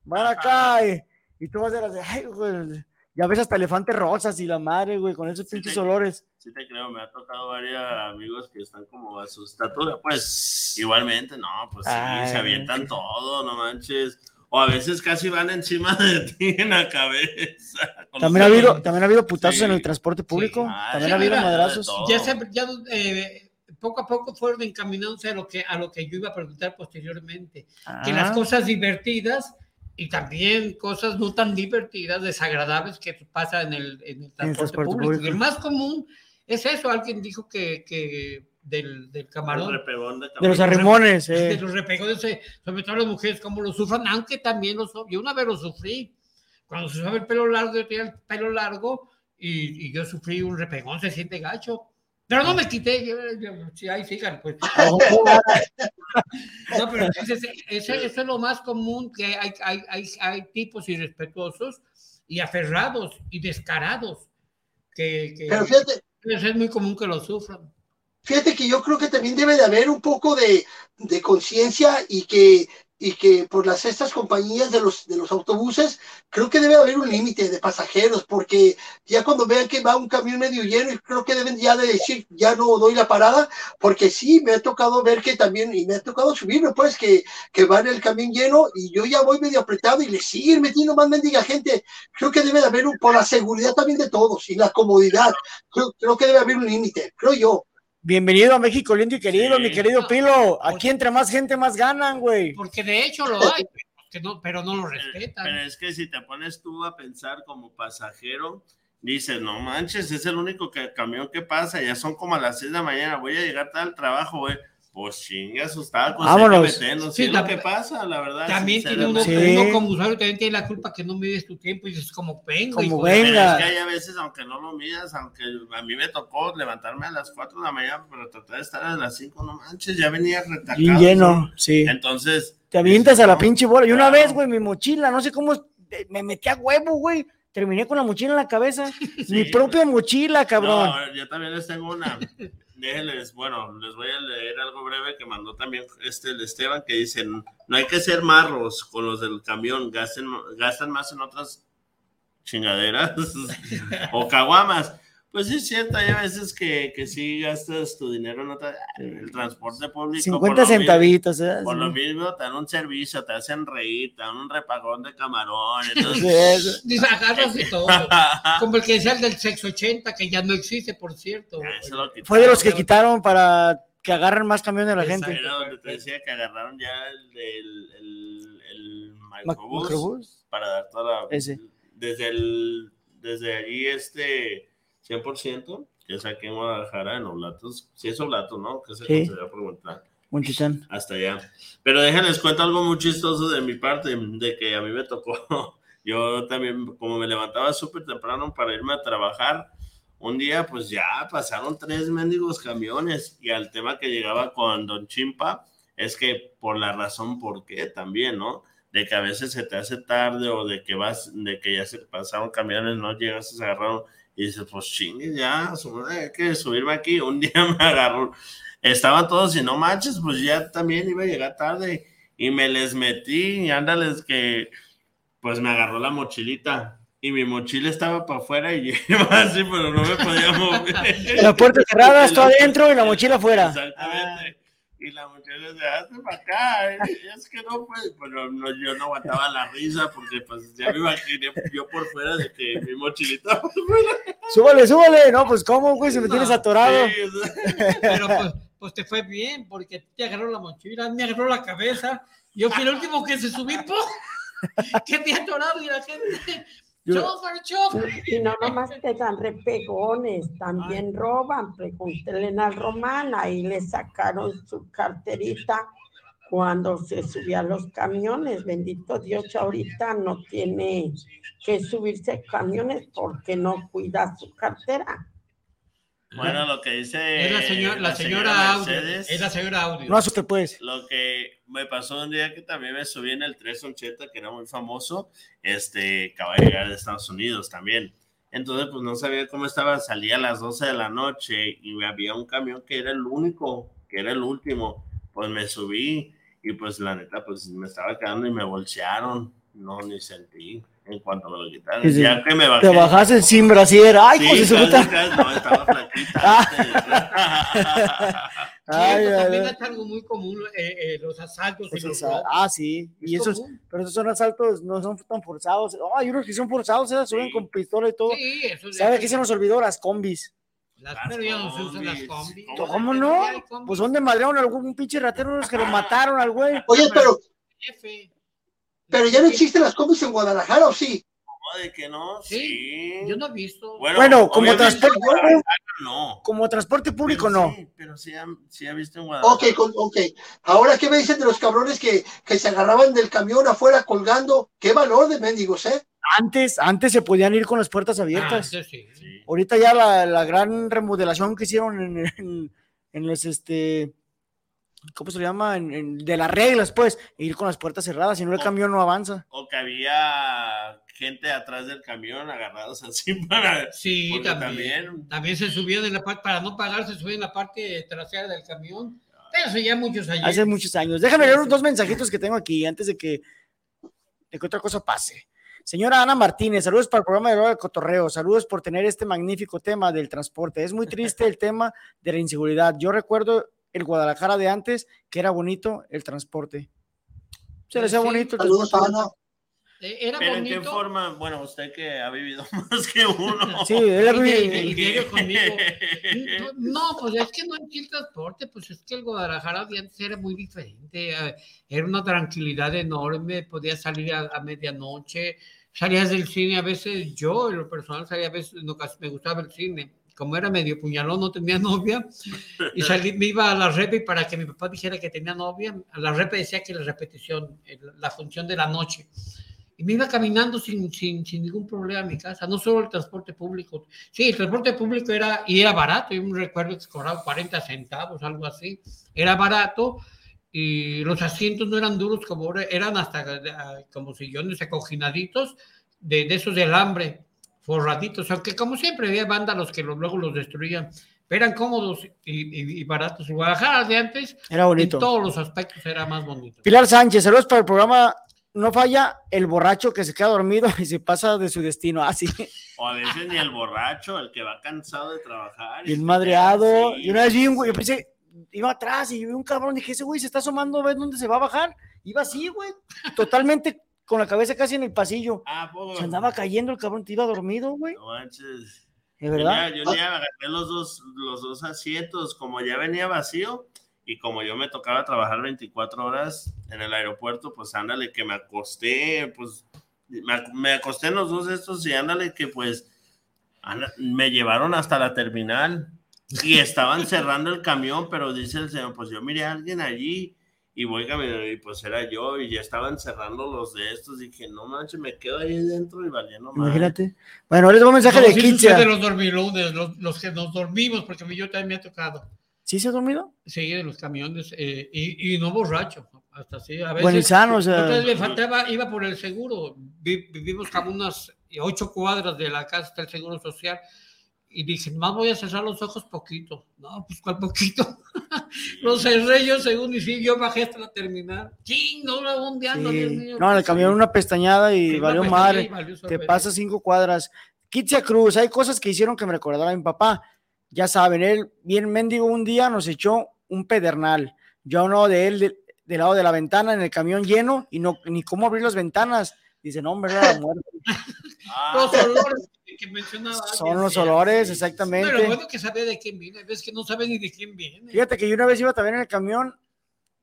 Van acá y, y tú vas a decir, ay, güey. Ya ves hasta elefantes rosas y la madre, güey, con esos pinches olores. Sí te creo, me ha tocado varios amigos que están como a su estatura, pues igualmente, no, pues sí, Ay, se avientan todo, no manches. O a veces casi van encima de ti en la cabeza. También ha habido, también ha habido putazos Sí. en el transporte público. Ah, también Sí, ha habido madrazos. Ya, se, ya eh, poco a poco fueron encaminándose a lo que a lo que yo iba a preguntar posteriormente, que Ah. las cosas divertidas y también cosas no tan divertidas, desagradables que pasan en el, en el transporte, transporte público. público. Y el más común es eso. Alguien dijo que, que del, del camarón. De De los camarón. arrimones, eh. De los repegones, eh, sobre todo las mujeres, como lo sufran, aunque también lo so- Yo una vez lo sufrí. Cuando se usaba el pelo largo, yo tenía el pelo largo y, y yo sufrí un repegón, se siente gacho. Pero no me quité, yo, yo- sí, ahí sigan, pues. No, pero eso es lo más común, que hay, hay, hay, hay tipos irrespetuosos y aferrados y descarados, que, que Pero fíjate- eso es muy común que lo sufran. Fíjate que yo creo que también debe de haber un poco de, de conciencia y que, y que por las estas compañías de los, de los autobuses, creo que debe haber un límite de pasajeros, porque ya cuando vean que va un camión medio lleno, creo que deben ya de decir, ya no doy la parada, porque sí, me ha tocado ver que también, y me ha tocado subirme, pues, que, que va en el camión lleno y yo ya voy medio apretado y le siguen metiendo más mendiga gente. Creo que debe de haber un, por la seguridad también de todos y la comodidad, creo, creo que debe haber un límite, creo yo. Bienvenido a México lindo y querido, mi querido Pilo. Aquí entre más gente más ganan, güey. Porque de hecho lo hay, que no- pero no lo respetan. Pero es que si te pones tú a pensar como pasajero, dices, no manches, es el único que, camión que pasa, ya son como a las 6 de la mañana, voy a llegar tarde al trabajo, güey. Pues chinga sus tacos, Vámonos. hay que meternos, Sí, sí, es lo la- que pasa, la verdad. También tiene uno, uno como usuario también tiene la culpa que no mides tu tiempo y dices como venga. Como venga. es que hay a veces, aunque no lo midas, aunque a mí me tocó levantarme a las 4 de la mañana, pero tratar de estar a las 5, no manches, ya venía retacado. Y lleno, ¿no? sí. Entonces, Te avientas a la no, pinche bola. Y una claro. vez, güey, mi mochila, no sé cómo, eh, me metí a huevo, güey. Terminé con la mochila en la cabeza. Mi propia mochila, cabrón. No, yo también les tengo una. Déjenles, bueno, les voy a leer algo breve que mandó también este el Esteban, que dice, no hay que ser marros con los del camión, gasten, gastan más en otras chingaderas o caguamas. Pues sí, es cierto, hay veces que, que sí gastas tu dinero en otra, en el transporte público. 50 por lo mismo- centavitos, ¿eh? Por lo mismo, te dan un servicio, te hacen reír, te dan un repagón de camarón. Entonces, agarras y todo. Como el que decía el del sexo 80, que ya no existe, por cierto. Fue de los que quitaron para que agarren más camiones de la gente. Era donde te decía que agarraron ya el del el, el microbús microbús. para dar toda la, Ese. desde el desde allí este 100% que es aquí en Guadalajara en Oblatos, sí es Oblatos, ¿no? Que se Sí. considera por Guadalajara. Monchichán. hasta allá. Pero déjenles cuento algo muy chistoso de mi parte, de que a mí me tocó. Yo también, como me levantaba súper temprano para irme a trabajar, un día pues ya pasaron tres mendigos camiones y al tema que llegaba con Don Chimpa es que por la razón por qué también, ¿no? De que a veces se te hace tarde o de que vas, de que ya se pasaron camiones, no llegas, se agarraron y dices, pues chingue, ya, hay que subirme aquí. Un día me agarró, estaban todos y no manches, pues ya también iba a llegar tarde y me les metí y ándales que pues me agarró la mochilita y mi mochila estaba para afuera y yo iba así, pero no me podía mover. La puerta cerrada, la- adentro y la mochila afuera. Exactamente. Y la muchacha se hace para acá. Es que no, pues, pero no, yo no aguantaba la risa porque pues ya me imaginé yo por fuera de que mi mochilita por fuera. Súbale, súbale. No, pues, ¿cómo, güey? Si me tienes atorado. Sí, Pero pues, pues te fue bien, porque te agarró la mochila, me agarró la cabeza. Yo fui el último que se subí, ¡pum! que te atorado y la gente. ¡Chofer, chofer! Y no nomás te dan repegones, también roban. Pregúntenle al Román, ahí le sacaron su carterita cuando se subía a los camiones. Bendito Dios, ahorita no tiene que subirse a camiones porque no cuida su cartera. Bueno, lo que dice Es la, señora, la, señora, Audio. Es la señora Audio. No asuste, pues. Lo que me pasó un día que también me subí en el 380, que era muy famoso, este, acaba de llegar de Estados Unidos también. Entonces, pues no sabía cómo estaba, salía a las 12 de la noche y había un camión que era el único, que era el último. Pues me subí y pues la neta, pues me estaba quedando y me bolsearon. No, ni sentí en cuanto me lo quitaron. Sí, sí. Ya que me bajé. Te bajaste sin brasier. Ay, Sí, pues casi, puta. no, estaba flaquita. Ay, Eso ay, también ay. es algo muy común, eh, eh, los asaltos. y los ah, sí. Y Es esos, pero esos son asaltos, no son tan forzados. Oh, hay unos que son forzados, se suben con pistola y todo. Sí, eso ¿Sabe qué se nos olvidó? Las combis. Las, pero ya no se usan las combis. ¿Cómo no? Pues ¿dónde madrearon algún pinche ratero los que lo mataron al güey? Oye, pero, Jefe. Pero ya no existen las combis en Guadalajara, ¿o sí? ¿Cómo de que no? Sí, Sí. Yo no he visto. Bueno, como transporte, no. como transporte público no. Pero sí, ha- sí ha visto en Guadalajara. Ok, con- ok. Ahora, ¿qué me dicen de los cabrones que, que se agarraban del camión afuera colgando? ¡Qué valor de mendigos, eh! Antes, antes se podían ir con las puertas abiertas. Ah, sí, Ahorita ya la, la gran remodelación que hicieron en, en- en los este ¿cómo se le llama? En- en- de las reglas, pues, ir con las puertas cerradas, si no el camión no avanza. O que había gente atrás del camión agarrados así para. Sí, porque también. También se subían en la parte, para no pagar, se subían en la parte trasera del camión. Pero eso ya muchos años. Hace muchos años. Déjame leer los dos mensajitos que tengo aquí antes de que, de que otra cosa pase. Señora Ana Martínez, saludos para el programa de Hora del Cotorreo. Saludos por tener este magnífico tema del transporte. Es muy triste el tema de la inseguridad. Yo recuerdo el Guadalajara de antes, que era bonito el transporte. Se le hacía Sí. bonito el transporte. Eh, Era Pero en qué bonito. forma, bueno, usted que ha vivido más que uno. Sí, él ha vivido- conmigo. No, pues es que no en el transporte, pues es que el Guadalajara de antes era muy diferente. eh, Era una tranquilidad enorme, podías salir a, a medianoche, salías del cine, a veces yo en lo personal salía a veces, en ocas- me gustaba el cine. Como era medio puñalón, no tenía novia, y salí, me iba a la repe para que mi papá dijera que tenía novia. A la repe decía que la repetición, la función de la noche. Y me iba caminando sin, sin, sin ningún problema a mi casa, no solo el transporte público. Sí, el transporte público era, y era barato, yo me recuerdo que cobraba 40 centavos, algo así. Era barato y los asientos no eran duros como eran hasta ah, como sillones acoginaditos de, de esos de alambre, forraditos, aunque como siempre había vándalos que luego los destruían. Pero eran cómodos y, y- y baratos. Guadalajara de antes, Era bonito. en todos los aspectos, era más bonito. Pilar Sánchez, saludos para el programa. No falla el borracho que se queda dormido y se pasa de su destino. Ah, sí. O a veces ni el borracho, el que va cansado de trabajar. Bien madreado. Sí. Y una vez vi un güey, yo pensé, iba atrás y vi un cabrón, dije, ese güey se está asomando, ¿ves dónde se va a bajar? Iba así, güey, totalmente con la cabeza casi en el pasillo. Ah, poco. Se andaba cayendo el cabrón, te iba dormido, güey. No manches. ¿De verdad? Yo ya, yo ya agarré los dos, los dos asientos, como ya venía vacío y como yo me tocaba trabajar 24 horas en el aeropuerto, pues ándale que me acosté, pues me, me acosté en los dos estos y ándale que pues me llevaron hasta la terminal y estaban cerrando el camión, pero dice el señor, pues yo miré a alguien allí y voy caminando y pues era yo y ya estaban cerrando los de estos, dije, no manches, me quedo ahí dentro y valiendo más. Imagínate. Bueno, les doy un mensaje No, de sí Kitzia. sucede los dormilunes, los, los que nos dormimos, porque a mí yo también me ha tocado. ¿Sí se ha dormido? Sí, de los camiones, eh, y, y no borracho, hasta así. A veces, Bueno sano, o sea- vez me faltaba, iba por el seguro. Vi- vivimos como unas ocho cuadras de la casa, está el seguro social. Y dije, más voy a cerrar los ojos poquito. No, pues cuál poquito. los cerré yo según y sí, yo bajé hasta la terminal. ¡Ching! No ondeando, Dios Sí. No, en el camión una pestañada y Sí, valió madre. Te pasa cinco cuadras. Kitzia Cruz, hay cosas que hicieron que me recordaron a mi papá. Ya saben, él, bien mendigo, un día nos echó un pedernal. Yo no de él, de- del lado de la ventana, en el camión lleno, y no ni cómo abrir las ventanas. Dice, no, hombre, era la muerte. Los olores que mencionaba. Son los sí. olores, exactamente. Pero bueno que sabía de quién viene. Ves que no sabe ni de quién viene. Fíjate que yo una vez iba también en el camión,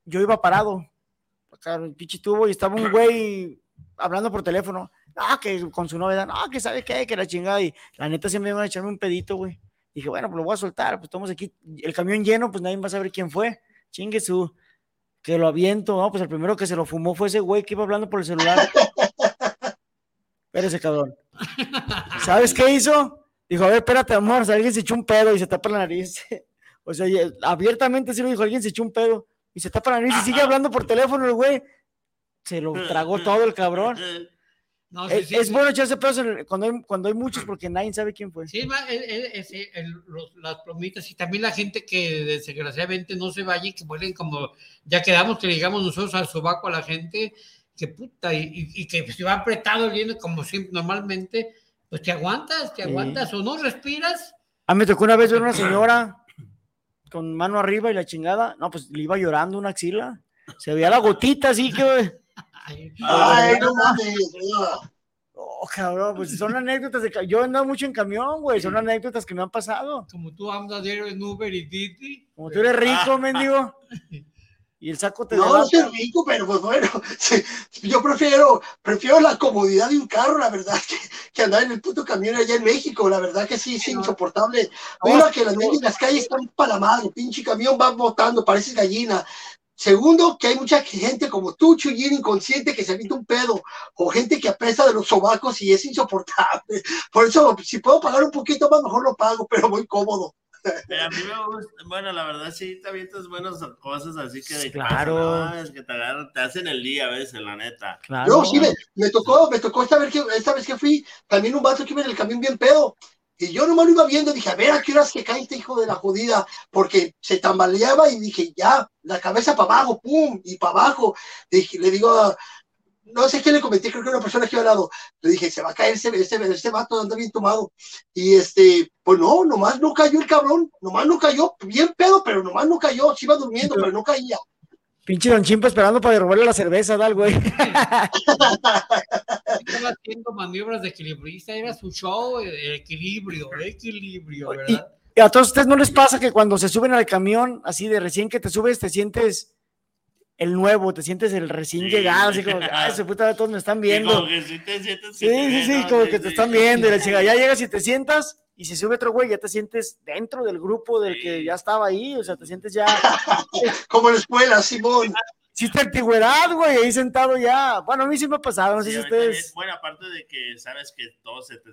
yo iba parado, acá en el pinche tubo, y estaba un güey hablando por teléfono, ah, que con su novia, no, que sabe qué, que la chingada, y la neta siempre iban a echarme un pedito, güey. Dije, bueno, pues lo voy a soltar, pues estamos aquí, el camión lleno, pues nadie va a saber quién fue, chingue su, que lo aviento, no, pues el primero que se lo fumó fue ese güey que iba hablando por el celular. Espérese, cabrón. ¿Sabes qué hizo? Dijo, a ver, espérate, amor, alguien se echó un pedo y se tapa la nariz. O sea, y- abiertamente sí lo dijo, alguien se echó un pedo y se tapa la nariz y sigue hablando por teléfono el güey. Se lo tragó todo el cabrón. No, sí, es, sí, es sí. bueno echarse pedos cuando, hay, cuando hay muchos porque nadie sabe quién fue. Sí, el- el- ese- el- los- las plomitas y también la gente que desgraciadamente no se vaya y que vuelen como, ya quedamos que digamos nosotros al sobaco a la gente, que puta, y, y- y que se va apretado el como siempre, normalmente, pues te aguantas, te Sí. aguantas o no respiras. A mí me tocó una vez ver una señora con mano arriba y la chingada. No, pues le iba llorando una axila. Se veía la gotita así que. Ay, no mames, no. Oh, cabrón, pues son anécdotas de. Yo he andado mucho en camión, güey. Son anécdotas que me han pasado. Como tú andas diario en Uber y Didi. Como tú eres rico, mendigo. Y el saco te No, delata. soy rico, pero pues bueno, sí, yo prefiero, prefiero la comodidad de un carro, la verdad, que, que andar en el puto camión allá en México, la verdad que sí, es insoportable. Uno, que las las calles están para la madre, pinche camión va botando, pareces gallina. Segundo, que hay mucha gente como tú, Chuyín, inconsciente, que se avienta un pedo, o gente que apesta de los sobacos y es insoportable. Por eso, si puedo pagar un poquito más, mejor lo pago, pero muy cómodo. Eh, A mí me gusta, bueno, la verdad sí, te avientas buenas cosas así que de Claro. no, es que te agarran, te hacen el día a veces, la neta. No, sí, me, me tocó, me tocó esta vez, que, esta vez que fui, también un vato que iba en el camión bien pedo. Y yo nomás lo iba viendo, dije, a ver a qué horas que cae este hijo de la jodida, porque se tambaleaba y dije, ya, la cabeza para abajo, pum, y para abajo. Dije, le digo, a- no sé qué le comenté, creo que una persona que iba al lado, le dije, se va a caer ese, ese, ese vato, anda bien tomado. Y este, pues no, nomás no cayó el cabrón, nomás no cayó, bien pedo, pero nomás no cayó, se iba durmiendo, pero no caía. Pinche Don Chimpa esperando para robarle la cerveza, da el güey. Estaba haciendo maniobras de equilibrista, era su show, el equilibrio, equilibrio, Y, ¿verdad? y a todos ustedes no les pasa que cuando se suben al camión, así de recién que te subes, te sientes el nuevo, te sientes el recién Sí. llegado, así como, que, ay, se puta, todos me están Y viendo. como que sí te sientes Sí, sí, sí, ¿no? como Sí, que te sí. están viendo y la chica, ya llegas y te sientas y si sube otro güey, ya te sientes dentro del grupo del que ya estaba ahí, o sea, te sientes ya... Como en la escuela, Simón. Hiciste antigüedad, güey, ahí sentado ya. Bueno, a mí sí me ha pasado, no sé Sí, si ustedes... Bueno, aparte de que sabes que todos se te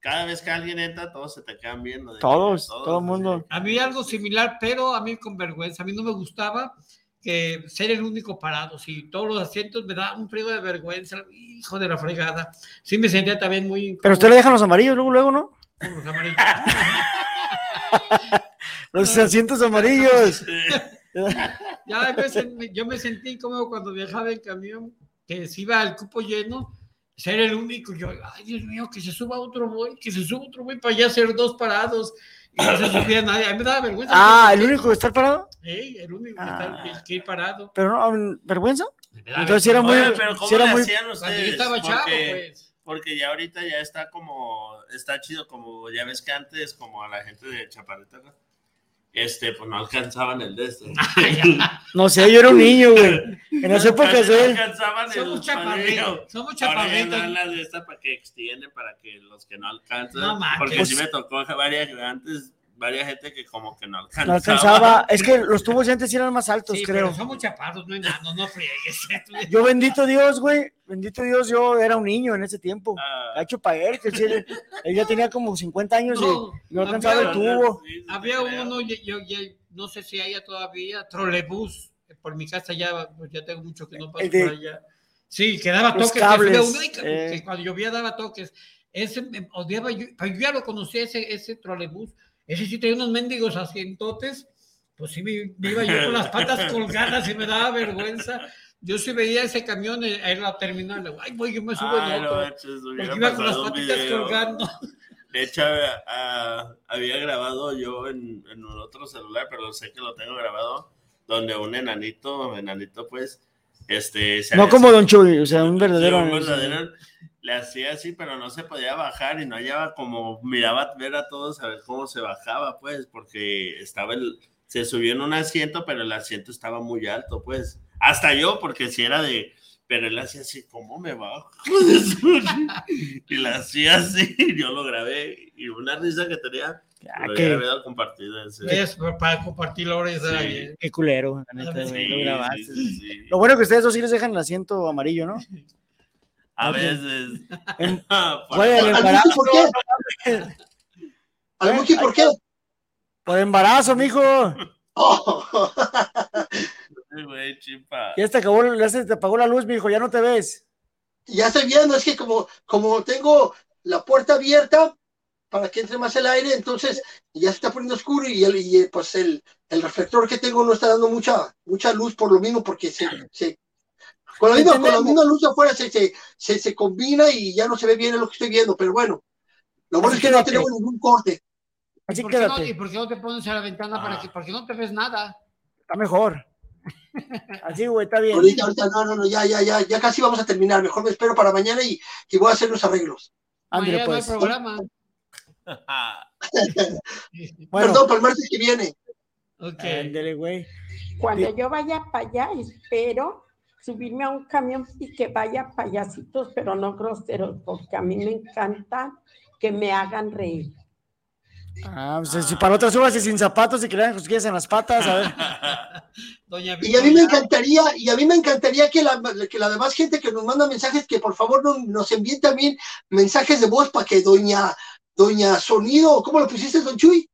cada vez que alguien entra, todos se te quedan viendo. que Todos, todo el mundo. A mí algo similar, pero a mí con vergüenza. A mí no me gustaba que ser el único parado. Si todos los asientos me da un frío de vergüenza, hijo de la fregada. Sí me sentía también muy... Pero usted le dejan los amarillos luego, luego, ¿no? los amarillos. Los asientos amarillos. Ya me yo me sentí incómodo cuando viajaba en camión, que se iba al cupo lleno, ser el único. Yo, ay Dios mío, que se suba otro güey, que se suba otro güey para ya ser dos parados. Y no se subía nadie. A mí me daba vergüenza. Ah, ¿el único que está parado? Sí, el único que está que- que ir parado. Pero no, ¿vergüenza? da Entonces era muy... Oye, pero ¿cómo era le muy... hacían ustedes? estaba chavo, porque, pues. porque ya ahorita ya está como, está chido, como ya ves que antes, como a la gente de Chaparrita, ¿no? Este, pues no alcanzaban el de este. No sé, yo era un niño, güey. En esa época, Casi no alcanzaban Somos el chaparritos, somos chaparritos. las de esta para que extienden, para que los que no alcanzan. No porque Pues sí me tocó varias, antes, varias gente que como que no alcanzaba. No alcanzaba. Es que los tubos de antes sí eran más altos, Sí, creo. pero somos chaparros, no enanos, no friegues. Yo, bendito Dios, güey. Bendito Dios, yo era un niño en ese tiempo. Ah. Cacho para él, que sí, él, él ya tenía como 50 años No, y no alcanzaba el había- tubo. Había uno, yo, yo- yo no sé si haya todavía, trolebús. Por mi casa ya, pues ya tengo mucho que no paso El de- por allá. Sí, que daba Los toques. cables, que, eh. que cuando llovía daba toques. Ese me odiaba yo, pero yo ya lo conocía, ese, ese trolebús. Ese sí tenía unos mendigos asientotes. Pues sí, me, me iba yo con las patas colgadas y me daba vergüenza. Yo sí veía ese camión en, en la terminal. digo, Ay, voy, yo me subo Ay, en no Porque iba con las patitas colgando. De hecho, ah, había grabado yo en, en un otro celular, pero sé que lo tengo grabado, donde un enanito, enanito pues, este... No como Don Chuy, o sea, un verdadero. Sí, un verdadero, le hacía así, pero no se podía bajar y no hallaba como, miraba ver a todos a ver cómo se bajaba, pues, porque estaba el, se subió en un asiento, pero el asiento estaba muy alto, pues, hasta yo, porque si era de, pero él hacía así, ¿cómo me bajo? y la hacía así, y yo lo grabé, y una risa que tenía, lo qué- había dado compartido. Es para compartirlo ahora. ya está Sí. bien. Qué culero, la neta, Sí, lo grabaste. sí, sí, sí. Lo bueno que ustedes dos sí les dejan el asiento amarillo, ¿no? A veces. En- Por- Güey, el ¿Al embarazo, por qué? ¿por qué? Por embarazo, mijo. Oh. Ya te acabó, ya se te apagó la luz, mijo, ya no te ves. Ya estoy viendo, es que como, como tengo la puerta abierta para que entre más el aire, entonces ya se está poniendo oscuro y, el, y, pues el, el reflector que tengo no está dando mucha, mucha luz por lo mismo, porque se, se con, la misma, con la misma luz de afuera se, se, se, se combina y ya no se ve bien en lo que estoy viendo, pero bueno, lo bueno es que no tenemos ningún corte. Así ¿Y por, qué no. ¿Y por qué no te pones a la ventana para que, porque no te ves nada? Está mejor. Así, güey, está bien. Ahorita, ahorita, no, no, no, ya, ya, ya, ya casi vamos a terminar. Mejor me espero para mañana y, y voy a hacer los arreglos. Ándale, Mañana no hay pues. programa. Bueno. Perdón, para el martes que viene. Ok. Ándale, güey. Cuando yo vaya para allá, espero subirme a un camión y que vaya payasitos, pero no groseros, porque a mí me encanta que me hagan reír. Ah, pues, si para otra subas y sin zapatos y que le hagan cosquillas en las patas, a ver. Doña Y a mí me encantaría, y a mí me encantaría que la, que la demás gente que nos manda mensajes, que por favor no- nos envíen también mensajes de voz para que doña, doña Sonido, ¿cómo lo pusiste, don Chuy?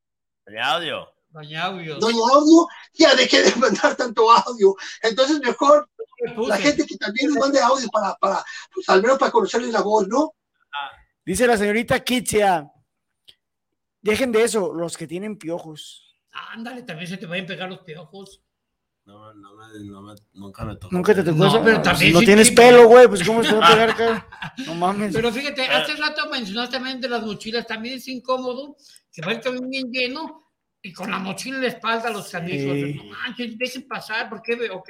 De audio. Doña Audio. Doña Audio, ya deje de mandar tanto audio. Entonces mejor. La gente que también nos mande audio para, para, pues al menos para conocerles la voz, ¿no? Dice la señorita Kitsia. Dejen de eso, los que tienen piojos. Ándale, también se te vayan a pegar los piojos. No, no, me, no me, nunca me tocó. Nunca te tocó No, eso. pero también no sí tienes tiene- pelo, güey, pues cómo se va a pegar acá. No mames. Pero fíjate, hace rato mencionaste también de las mochilas, también es incómodo que va el camión bien lleno y con la mochila en la espalda los amigos. Sí. No manches, dejen pasar, porque, ok,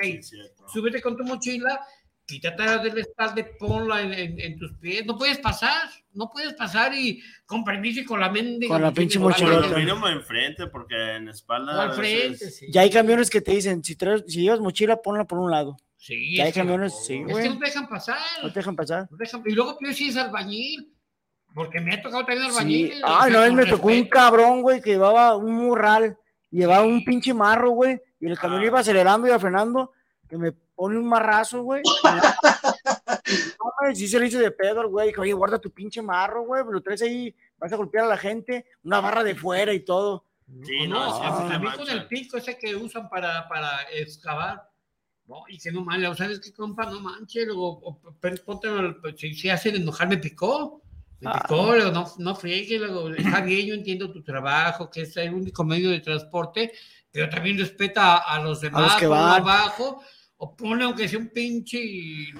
súbete con tu mochila, quítate la de la espalda y ponla en, en- en tus pies. No puedes pasar, no puedes pasar y con permiso y con la mendiga Con la mochila pinche mochilota. Bueno, mínimo enfrente, porque en espalda. Al frente, veces- sí. Ya hay camiones que te dicen, si, traes- si llevas mochila, ponla por un lado. Sí, Ya hay es que- camiones, sí, Es que no te dejan pasar. No te dejan pasar. no te dejan- Y luego peor si es albañil. Porque me ha tocado también Sí. albañil. Ay, no, vez me tocó un cabrón, güey, que llevaba un morral, llevaba un pinche marro, güey, y el camión iba acelerando y frenando, que me pone un marrazo, güey. Sí se le hizo de pedo güey, dijo, oye, guarda tu pinche marro, güey, lo traes ahí, vas a golpear a la gente, una barra de fuera y todo. Sí, No, pues se a mí con el pico ese que usan para, para excavar. No, y que no manches, o ¿sabes qué, compa? No manches, luego, o, ponte, pues, si, si hacen enojar, me picó. Me Ah. picó, luego, no, no está bien, yo entiendo tu trabajo, que es el único medio de transporte, pero también respeta a, a los demás, que ponlo van. abajo, o pone aunque sea un pinche,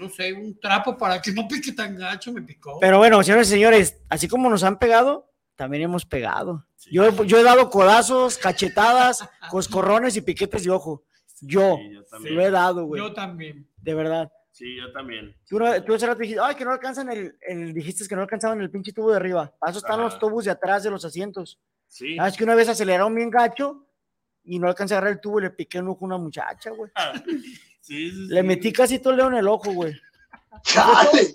no sé, un trapo para que no pique tan gacho, me picó. Pero bueno, señores y señores, así como nos han pegado, también hemos pegado. Yo, he- yo he dado codazos, cachetadas, coscorrones y piquetes de ojo. Yo, Sí, yo también. lo he dado, güey. Yo también. De verdad. Sí, yo también. Tú, tú hace rato dijiste, ay, que no alcanzan el, el- dijiste que no alcanzaban el pinche tubo de arriba. Para eso están Ajá. los tubos de atrás de los asientos. Sí. Ah, es que una vez aceleraron bien gacho y no alcancé a agarrar el tubo y le piqué un ojo a una muchacha, güey. Sí, sí, Le metí casi todo el dedo en el ojo, güey. ¡Chale!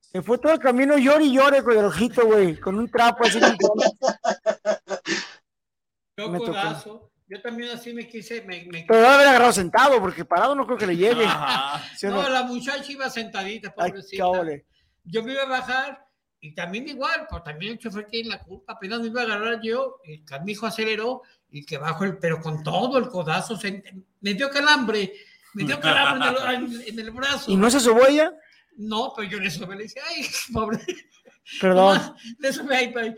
Se fue todo el camino llore y llore con el ojito, güey, con un trapo así. Me tocó. Yo también así me quise, me, me Pero debe haber agarrado sentado, porque parado no creo que le llegue. Ajá. ¿Sí o No, no? la muchacha iba sentadita, Ay, pobrecita. yo me iba a bajar y también igual, pues también el chofer tiene la culpa. Apenas me iba a agarrar yo, el canijo aceleró y que bajo el, pero con todo el codazo, se- me dio calambre, me dio calambre en el, en el brazo. ¿Y no se sobó ella? No, pero yo le sobé, le dije, ay, pobre. Perdón. Mamá, le sobé ahí. Ay,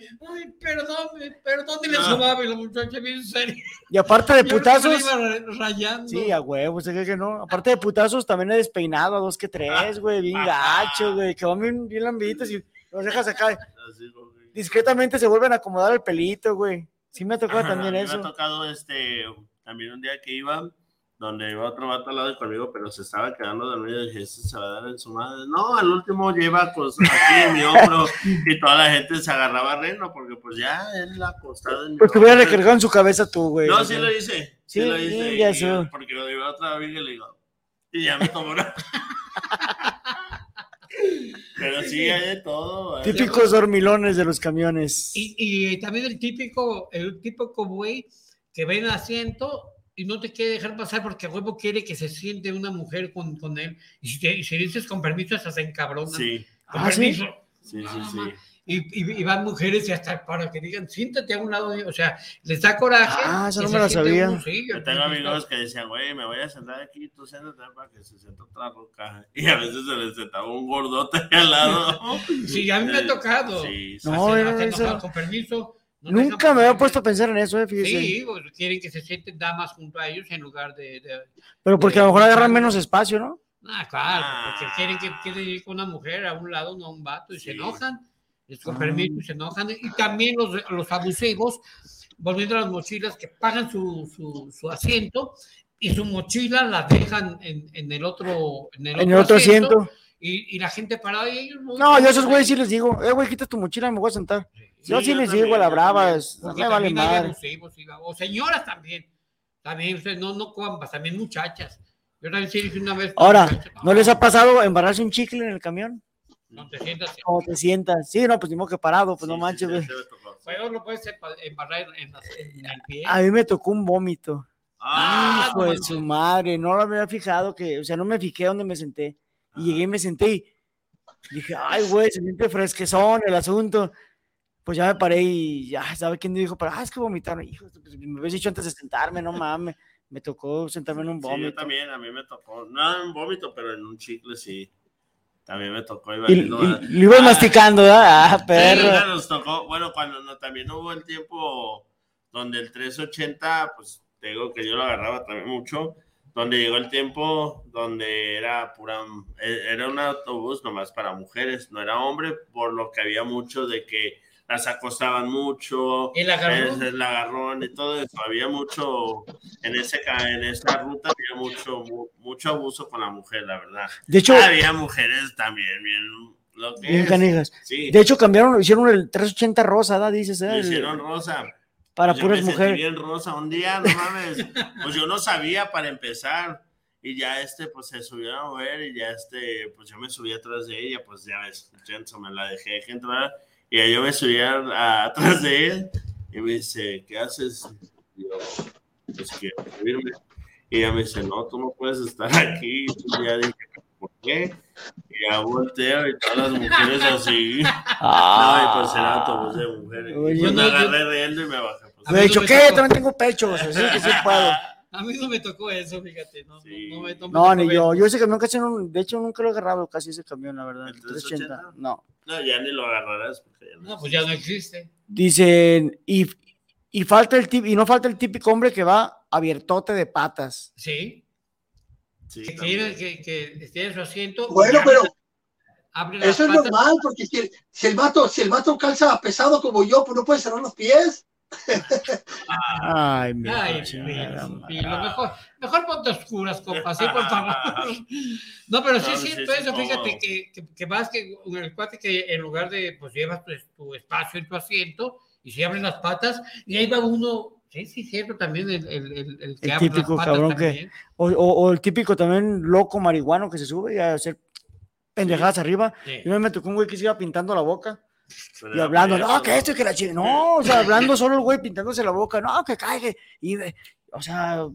perdón, perdón, y le Ah. y la muchacha bien seria. Y aparte de putazos. iba ra- rayando. Sí, a huevo, cree que no. Aparte de putazos, también he despeinado a dos que tres, güey, bien gacho, güey, que van bien, bien lambiditos y los dejas acá. Así, güey. Discretamente se vuelven a acomodar el pelito, güey. Sí me ha tocado también eso. Me ha tocado este, también un día que iba, donde iba otro vato al lado de conmigo, pero se estaba quedando dormido y dije, este se va a dar en su madre. No, al último lleva pues aquí en mi hombro y toda la gente se agarraba a reno porque pues ya él acostado en mi Pues te hubiera recargado en su cabeza tú, güey. No, sí lo hice. Sí, Sí, lo hice. ya y- sé. porque lo iba otra vez y le digo, y ya me tomó una. Pero sí, hay de todo. hay de Típicos dormilones de los camiones. Y, y también el típico, el típico güey que ve en asiento y no te quiere dejar pasar porque a huevo quiere que se siente una mujer con, con él. Y si, te- y si dices con permiso, hasta se encabrona. Sí. Con Ah, permiso. Sí, sí, sí. y, y- y van mujeres y hasta para que digan, siéntate a un lado, de-". o sea, les da coraje. Ah, esa y no me siente sabía. uno, sí, Yo tengo amigos que decían, güey, me voy a sentar aquí, tú siéntate para que se sienta otra roca. Y a veces se les sentaba un gordote al lado. Sí, a mí me ha tocado. Sí, sí. No, Hasta- era hasta eso. enojado, con permiso. No Nunca me había puesto a pensar en eso, eh, fíjese. Sí, pues, quieren que se sienten damas junto a ellos en lugar de... de- Pero porque a lo mejor agarran menos espacio, ¿no? Ah, claro, porque quieren que quieren ir con una mujer a un lado, no a un vato, y se enojan, les con Ah. permiso y se enojan. Y también los, los abusivos, volviendo a las mochilas, que pagan su, su, su asiento y su mochila la dejan en, en el otro en el En el otro asiento. Y, y la gente parada y ellos No, yo a esos güeyes sí les digo, eh, güey, quita tu mochila y me voy a sentar. yo Sí, yo les también, digo a la brava, no me vale madre. abusivos, o señoras también. También, ustedes no, no cuambas, también muchachas. Yo también sí dije una vez. Ahora, muchacha, ¿no les ha pasado embarrarse un chicle en el camión? No te sientas. O te sientas. Sí, no, pues ni modo que parado, pues no manches, güey. Peor lo puedes embarrar en, en el pie. A mí me tocó un vómito. Ah, Hijo de su madre, no lo había fijado que, o sea, no me fijé dónde me senté. Y llegué y me senté y dije, ay, güey, se siente fresquezón el asunto. Pues ya me paré y ya, ¿sabe quién dijo? Pero, ah, es que vomitaron. Hijo, pues, me habías dicho antes de sentarme, no mames. Me tocó sentarme en un Sí, yo vómito. también, a mí me tocó. No en un vómito, pero en un chicle sí. También me tocó. Iba y, y- lo ibas Ah, masticando, ¿verdad? Ah, Sí, perro. ya nos tocó. Bueno, cuando no, también hubo el tiempo donde el 380, pues te digo que yo lo agarraba también mucho. Donde llegó el tiempo donde era pura. eh, Era un autobús nomás para mujeres, no era hombre, por lo que había mucho de que las acostaban mucho. El agarrón. es- El agarrón y todo eso. Había mucho. En, ese, ca- en esa ruta había mucho, mu- mucho abuso con la mujer, la verdad. De hecho- Había mujeres también bien. Lo que Bien es. canijas. Sí. De hecho, cambiaron, hicieron el 380 rosa, ¿da? Dices, ¿eh? Lo El- hicieron rosa. Para Yo puras me mujeres. bien rosa un día, no mames. Pues yo no sabía para empezar. Y ya este, pues se subió a mover y ya este, pues yo me subí atrás de ella, pues ya ves, me la dejé que entrar. Y ya yo me subí a- a- atrás de él y me dice, ¿qué haces? Y yo, pues quiero subirme. Y ella me dice, no, tú no puedes estar aquí. Y ya dije, ¿por qué? Y ya volteo y todas las mujeres así. Ah. no, y pues era autobús de mujeres. Oye, Y pues me no, yo- agarré riendo y me bajé. Pues, Me he dicho, ¿qué? También tengo pecho, o sea, sí que sí puedo. A mí no me tocó eso, fíjate. No, no, no me, no me No, ni yo. Yo ese camión casi no, de hecho nunca lo he agarrado casi ese camión, la verdad. el 380. No. No, ya ni lo agarrarás. Porque ya No, pues ya no existe. Dicen, y, y falta el y no falta el típico hombre que va abiertote de patas. Sí. Sí, que, quiere, que, que tiene su asiento. Bueno, pero eso es normal, porque si el, si el vato, si el vato calza pesado como yo, pues no puede cerrar los pies. Ay, mi Ay, lo mejor, mejor ponte oscuras, compa, sí, por favor. No, pero sí No, es sí, cierto eso, no. fíjate que, que, que vas que el cuate que en lugar de, pues llevas tu, tu espacio en tu asiento y se abren las patas y ahí va uno, sí, sí, cierto, también el, el, el, el que típico patas cabrón también. que. O, o- o el típico también loco marihuano que se sube a hacer pendejadas arriba. Sí. Y una vez me tocó un güey que se iba pintando la boca. Pero Y hablando, no, que esto y que la chica. No, o sea, hablando solo el güey pintándose la boca. No, que caiga. Y, o sea,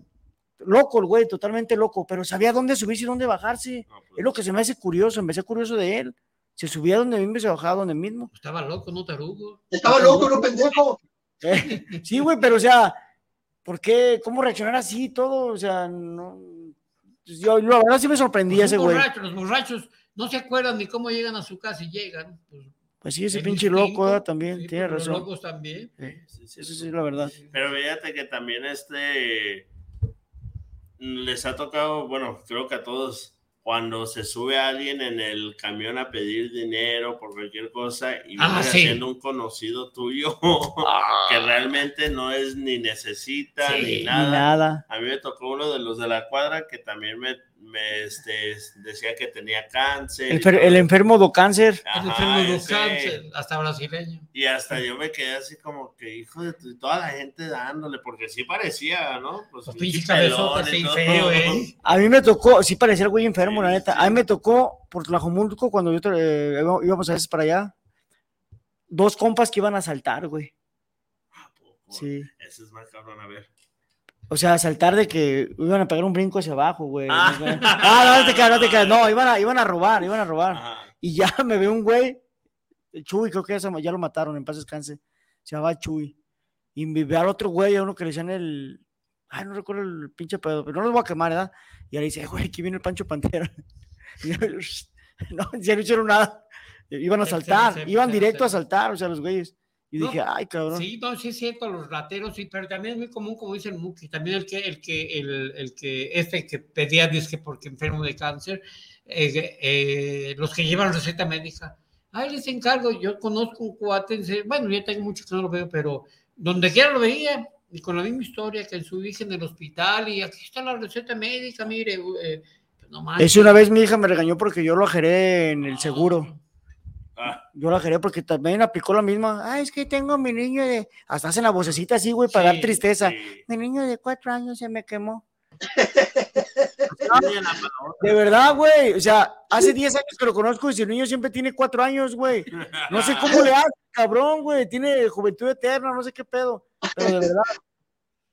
loco el güey, totalmente loco. Pero sabía dónde subirse y dónde bajarse. pues. Es lo que se me hace curioso. Me hace curioso de él. Se subía donde mismo y se bajaba donde mismo. Estaba loco, no tarugo. Estaba loco, no pendejo. Eh, Sí, güey, pero o sea, ¿por qué? ¿Cómo reaccionar así y todo? O sea, no. pues, Yo, la verdad sí me sorprendía Pues ese güey. borracho, los borrachos no se acuerdan ni cómo llegan a su casa y llegan. Pues, Pues sí, ese pinche loco ¿verdad? también, sí, tiene pues, los razón. locos también. Sí, Eso sí es la verdad. Pero fíjate que también este les ha tocado, bueno, creo que a todos, cuando se sube alguien en el camión a pedir dinero por cualquier cosa y Ah, viene sí. siendo un conocido tuyo que realmente no es ni necesita Sí. ni Ni nada. nada. A mí me tocó uno de los de la cuadra que también me, me, este, decía que tenía cáncer. El, enfermo do cáncer. El enfermo de ese. cáncer, hasta brasileño. Y hasta yo me quedé así como que, hijo de tu- toda la gente dándole, porque sí parecía, ¿no? Pues y así todo. feo, ¿eh? A mí me tocó, sí parecía el güey enfermo, la neta. A mí me tocó por Tlajomulco cuando yo eh, íbamos- a veces para allá. Dos compas que iban a saltar, güey. Sí. Ese es más cabrón, a ver. O sea, saltar de que iban a pegar un brinco hacia abajo, güey. Ah. Ah, no, no te creas, no te creas. No, iban a, iban a robar, iban a robar. Ajá. Y ya me ve un güey Chuy, creo que ya, se- ya lo mataron, en paz descanse. Se llamaba Chuy. Y me ve al otro güey, a uno que le decían el. Ay, no recuerdo el pinche pedo, pero no los voy a quemar, ¿verdad? Y ahora dice, güey, aquí viene el Pancho Pantera. Y yo, no, ya no hicieron nada. Iban a saltar, iban directo a saltar, o sea, los güeyes. Y No, dije, ay, cabrón. Sí, no, sí es cierto, los rateros, sí, pero también es muy común, como dice el Muki, también el que, el que, el, el que, este que pedía disque porque enfermo de cáncer, eh, eh, los que llevan receta médica. Ay, les encargo, yo conozco un cuate, bueno, ya tengo mucho que no lo veo, pero donde quiera lo veía, y con la misma historia que en su hija en el hospital, y aquí está la receta médica, mire, eh, pues no manches. Ese una vez mi hija me regañó porque yo lo ajeré en el seguro. Ah, Yo lo ajeré porque también aplicó la misma. Ay, es que tengo mi niño de. Hasta hacen la vocecita así, güey, para dar tristeza. Mi niño de cuatro años se me quemó. De verdad, güey. O sea, hace 10 años que lo conozco y si el niño siempre tiene cuatro años, güey. No sé cómo le hace, cabrón, güey. Tiene juventud eterna, no sé qué pedo. Pero de verdad,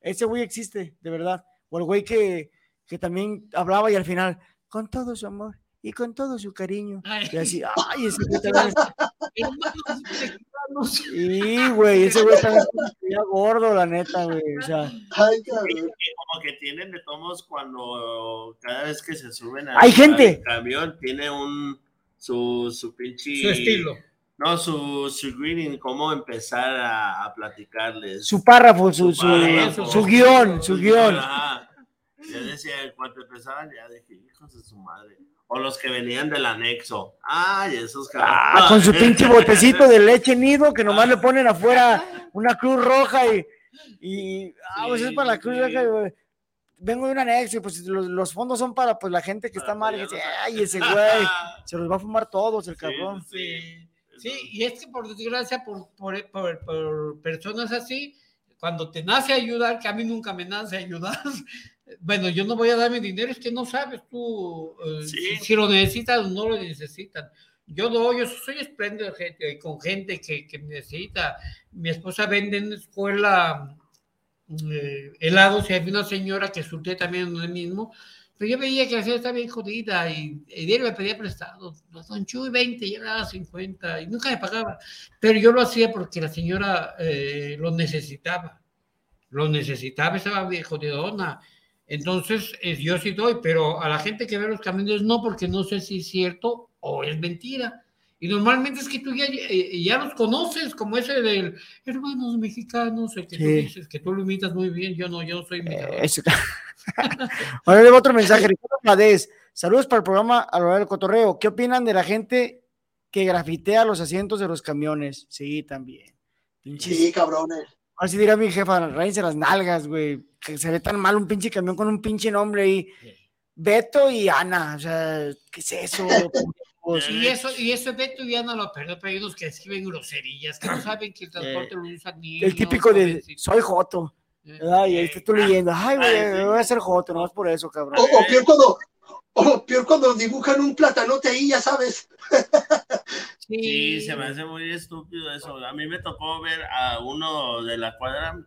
ese güey existe, de verdad. O el güey que, que también hablaba y al final, con todo su amor y con todo su cariño. Y así, ay, ese güey también. Sí, güey, ese güey también está gordo, la neta, güey. O sea, como que tienen de tomos cuando cada vez que se suben al, Hay gente. al camión tiene un su, su pinche Su estilo. no su, su greeting cómo empezar a, a platicarles su párrafo, su, su, párrafo. su guion, su guion. Yo decía, cuando empezaban, ya dije, hijos de su madre. O los que venían del anexo. Ay, esos Ah, con su pinche botecito de leche nido que nomás le ponen afuera una cruz roja y, y ah, pues es para la cruz roja. güey. Vengo de un anexo y pues los, los fondos son para pues la gente que está mal. Y dice, ay, ese güey se los va a fumar todos, el cabrón. Sí, sí, y es que por desgracia, por, por, por- por personas así, cuando te nace ayudar, que a mí nunca me nace ayudar, bueno, yo no voy a dar mi dinero, es que no sabes tú eh, si, si lo necesitan o no lo necesitan. Yo doy, yo soy espléndido gente, con gente que, que necesita. Mi esposa vende en la escuela eh, helados y había una señora que surté también en el mismo, pero yo veía que la señora estaba bien jodida y, y él me pedía prestado. Don Chuy, 20, yo le daba 50 y nunca me pagaba. Pero yo lo hacía porque la señora eh, lo necesitaba. Lo necesitaba, estaba bien jodidona. Entonces, eh, yo sí doy, pero a la gente que ve los camiones no, porque no sé si es cierto o es mentira. Y normalmente es que tú ya, eh, ya los conoces, como ese del hermanos mexicanos, el que tú dices, que tú lo imitas muy bien. Yo no, yo no soy. Eso. Ahora le va otro mensaje. Ricardo Pladés. Saludos para el programa a hora del cotorreo. ¿Qué opinan de la gente que grafitea los asientos de los camiones? Sí, también. Pinches- Sí, cabrones. Ahora sí dirá mi jefa, ráyense las nalgas, güey. Que se ve tan mal un pinche camión con un pinche nombre ahí. Beto y Ana. O sea, ¿qué es eso? Y eso, y eso Beto ya no lo perdió, pero hay unos que escriben groserías, que no saben que el transporte lo usan niños. el típico de jovencitos. soy Joto. ¿verdad? Y ahí estás tú leyendo, ay, güey, me voy a hacer Joto, nomás por eso, cabrón. O, o peor cuando, o peor cuando dibujan un platanote ahí, ya sabes. Sí, se me hace muy estúpido eso. A mí me tocó ver a uno de la cuadra,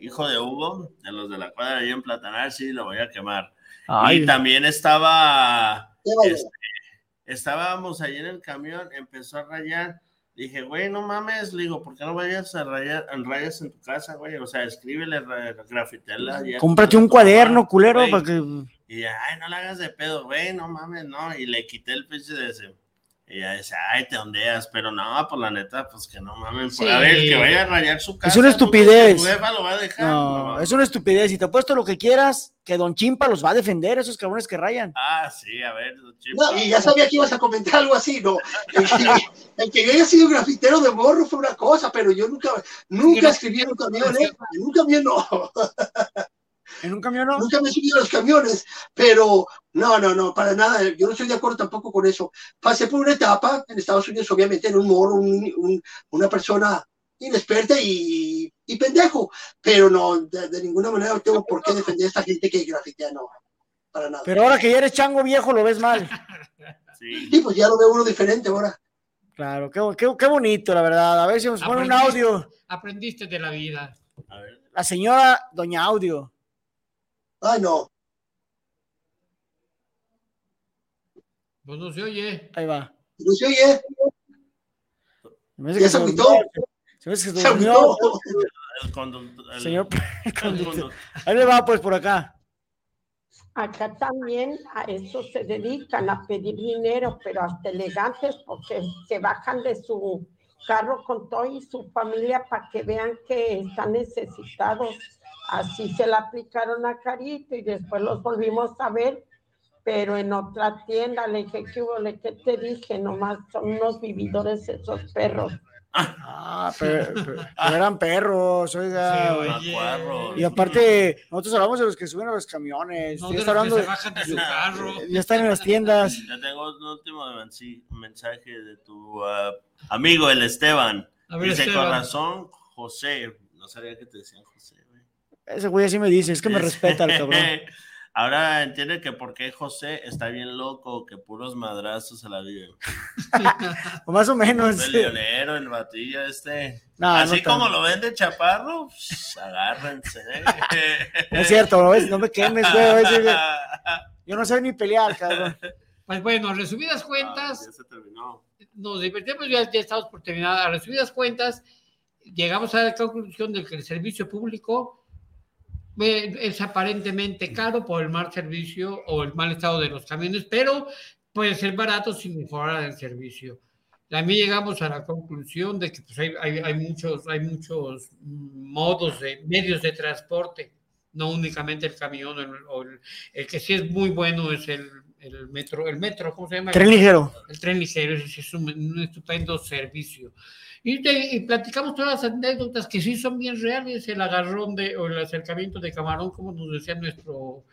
hijo de Hugo, de los de la cuadra ahí en Platanar, sí, lo voy a quemar. Ay. Y también estaba, este, estábamos allí en el camión, empezó a rayar. Dije, güey, no mames, le digo, ¿por qué no vayas a rayar, en rayas en tu casa, güey? O sea, escríbele, ra- grafitela. Cómprate un cuaderno, culero, Güey. para que. Y ya, ay, no la hagas de pedo, güey, no mames, no. Y le quité el pinche de ese. Y ya dice, ay, te ondeas, pero no, pues la neta, pues que no mames. Por, Sí. a ver, que vaya a rayar su casa. Es una ¿tú crees que estupidez. Tu jefa lo va a dejar. No, es una estupidez. Si te apuesto lo que quieras, que Don Chimpa los va a defender, esos cabrones que rayan. Ah, sí, a ver, chimpa. No, y ya sabía que ibas a comentar algo así, ¿no? El que, el que yo haya sido grafitero de morro fue una cosa, pero yo nunca, nunca escribí en un camión, ¿eh? En un camión no. ¿En un camión no? Nunca me he subido a los camiones, pero no, no, no, para nada. Yo no estoy de acuerdo tampoco con eso. Pasé por una etapa en Estados Unidos, obviamente, en un morro, un- un- una persona inexperta y, y pendejo, pero no, de, de ninguna manera tengo por qué defender a esta gente que grafitea, no, para nada. Pero ahora que ya eres chango viejo, lo ves mal. Sí, pues ya lo veo uno diferente ahora. Claro, qué, qué, qué bonito, la verdad. A ver si nos pone un audio. Aprendiste de la vida. La señora Doña Audio. Ay, no. Pues no se oye. Ahí va. No se oye. Ya que se agüitó. Se me hace que se Se durmió. El conductor- el- Señor el conductor. Ahí le va, pues, por acá. Acá también a eso se dedican, a pedir dinero, pero hasta elegantes porque se bajan de su carro con todo y su familia para que vean que están necesitados. Así se la aplicaron a Carito y después los volvimos a ver, pero en otra tienda le dije, ¿qué, hubo? ¿qué te dije? Nomás son unos vividores esos perros. Ah, pero, pero- pero eran perros, oiga. Sí, oye. Y aparte, nosotros hablamos de los que suben a los camiones. No, ya de está los que hablando se de- bajan de su carro. ya están en las tiendas. Ya tengo un último mensaje de tu ah, amigo, el Esteban. Ver, Dice, Esteban. con razón, José. No sabía que te decían José. Ese güey así me dice, es que me respeta el cabrón. Ahora entiende que por qué José está bien loco, que puros madrazos se la viven. O más o menos. El leonero, el batillo este. No, Así no como lo ven de chaparro, pues, agárrense. No es cierto, no, no me quemes, güey. Yo no sé ni pelear, cabrón. Pues bueno, en resumidas Ah, cuentas, ya se terminó. nos divertimos, ya, ya estamos por terminar. A resumidas cuentas, llegamos a la conclusión de que el servicio público es aparentemente caro por el mal servicio o el mal estado de los camiones, pero puede ser barato si mejora el servicio. También llegamos a la conclusión de que pues, hay, hay- hay muchos, hay muchos modos de medios de transporte, no únicamente el camión, el, o el, el que sí es muy bueno es el, el metro, el metro, ¿cómo se llama? Tren ligero. El tren ligero, sí es un, un estupendo servicio. Y, te- y platicamos todas las anécdotas que sí son bien reales, el agarrón de, o el acercamiento de camarón, como nos decía nuestro,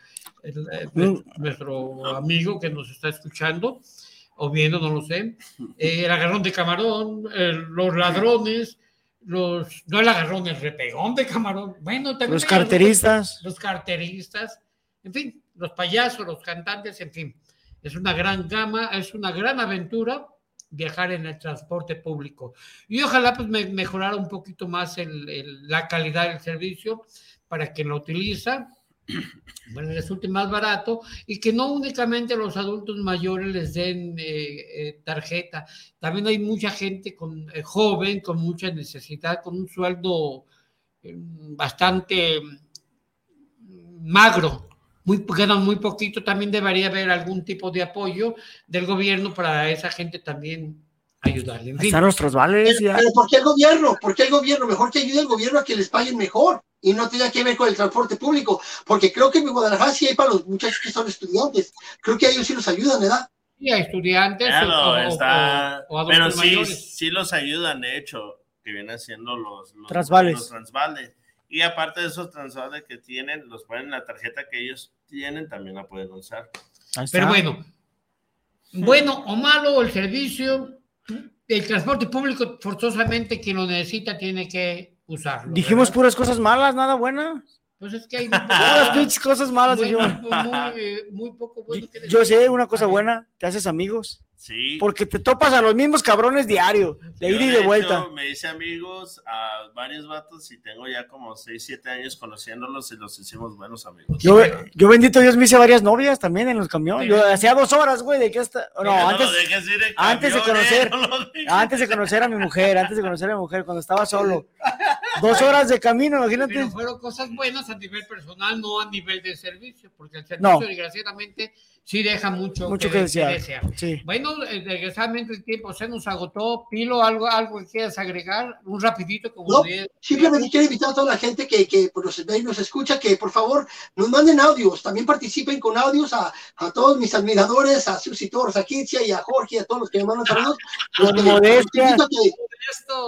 el- eh, nuestro, nuestro amigo que nos está escuchando, o viendo, no lo sé. Eh, el agarrón de camarón, eh, los ladrones, los, no el agarrón, el repegón de camarón. Bueno, también Los carteristas. los carteristas, en fin, los payasos, los cantantes, en fin. Es una gran gama, es una gran aventura viajar en el transporte público. Y ojalá pues me- mejorara un poquito más el- el- la calidad del servicio para quien lo utiliza, bueno, resulte más barato y que no únicamente los adultos mayores les den eh, eh, tarjeta. También hay mucha gente con, eh, joven con mucha necesidad, con un sueldo eh, bastante mm, magro, muy, ganan muy poquito, también debería haber algún tipo de apoyo del gobierno para esa gente también ayudarle. En fin. Nuestros vales ya. Pero ¿por qué el gobierno? ¿Por qué el gobierno? Mejor que ayude el gobierno a que les paguen mejor y no tenga que ver con el transporte público. Porque creo que en Guadalajara sí hay para los muchachos que son estudiantes. Creo que a ellos sí los ayudan, ¿verdad? Sí, a estudiantes o- Claro, o, está- o- o pero sí, mayores. sí los ayudan, de hecho, que vienen siendo los, los Transvales. los transvales. Y aparte de esos transvales que tienen, los ponen en la tarjeta que ellos tienen, también la pueden usar. Pero bueno, bueno o malo el servicio, el transporte público forzosamente quien lo necesita tiene que usarlo. Dijimos ¿verdad? puras cosas malas, nada buena. Pues es que hay Puras pinches cosas malas muy, dijimos. muy, eh, muy poco bueno que Yo sé una cosa buena, te haces amigos. Sí. Porque te topas a los mismos cabrones diario, de Yo, ida y de de hecho, vuelta. me hice amigos a varios vatos y tengo ya como 6, 7 años conociéndolos y los hicimos buenos amigos. Yo, yo bendito Dios me hice varias novias también en los camiones. Yo hacía dos horas, güey, de que hasta. No, no antes, de conocer, no antes de conocer a mi mujer, antes de conocer a mi mujer, cuando estaba solo. Dos horas de camino, imagínate. Pero fueron cosas buenas a nivel personal, no a nivel de servicio, porque el No. servicio, desgraciadamente, sí deja mucho, Mucho que desear, sí. Bueno, eh, desgraciadamente el tiempo se nos agotó. Pilo, algo, algo que quieras agregar, un rapidito como No, de- simplemente quiero invitar a toda la gente que, que pues, nos ve y nos escucha que por favor nos manden audios, también participen con audios a, a todos mis admiradores, a Susi Torres, a Kitsia y a Jorge a todos los que me mandan saludos. Los, que- los modestia. invito a que,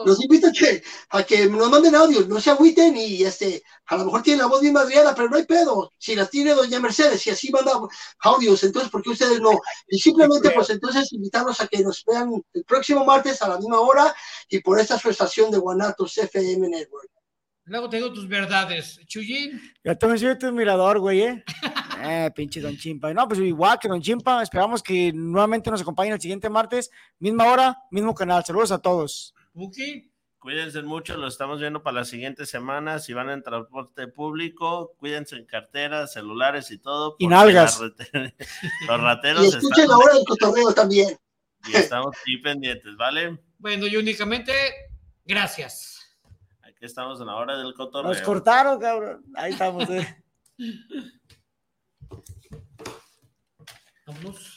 los invito a que, a que nos manden audios, no se agüiten y este, a lo mejor tienen la voz bien madriada, pero no hay pedo. Si las tiene doña Mercedes y así manda audios, entonces, ¿por qué ustedes no? Y simplemente, pues entonces, invitarlos a que nos vean el próximo martes a la misma hora y por esta su estación de Guanatos FM Network. Luego te digo tus verdades. Chuyín, Ya también soy tu admirador, güey, ¿eh? Eh, pinche Don Chimpa. No, pues igual que Don Chimpa, esperamos que nuevamente nos acompañen el siguiente martes, misma hora, mismo canal. Saludos a todos. Muki. Cuídense mucho, lo estamos viendo para la siguiente semana. Si van en transporte público, cuídense en carteras, celulares y todo. Y nalgas. Los rateros Y escuchen están la hora del cotorreo también. y estamos ahí pendientes, ¿vale? Bueno, y únicamente, gracias. Aquí estamos en la hora del cotorreo. Nos cortaron, cabrón. Ahí estamos. Eh. Vamos.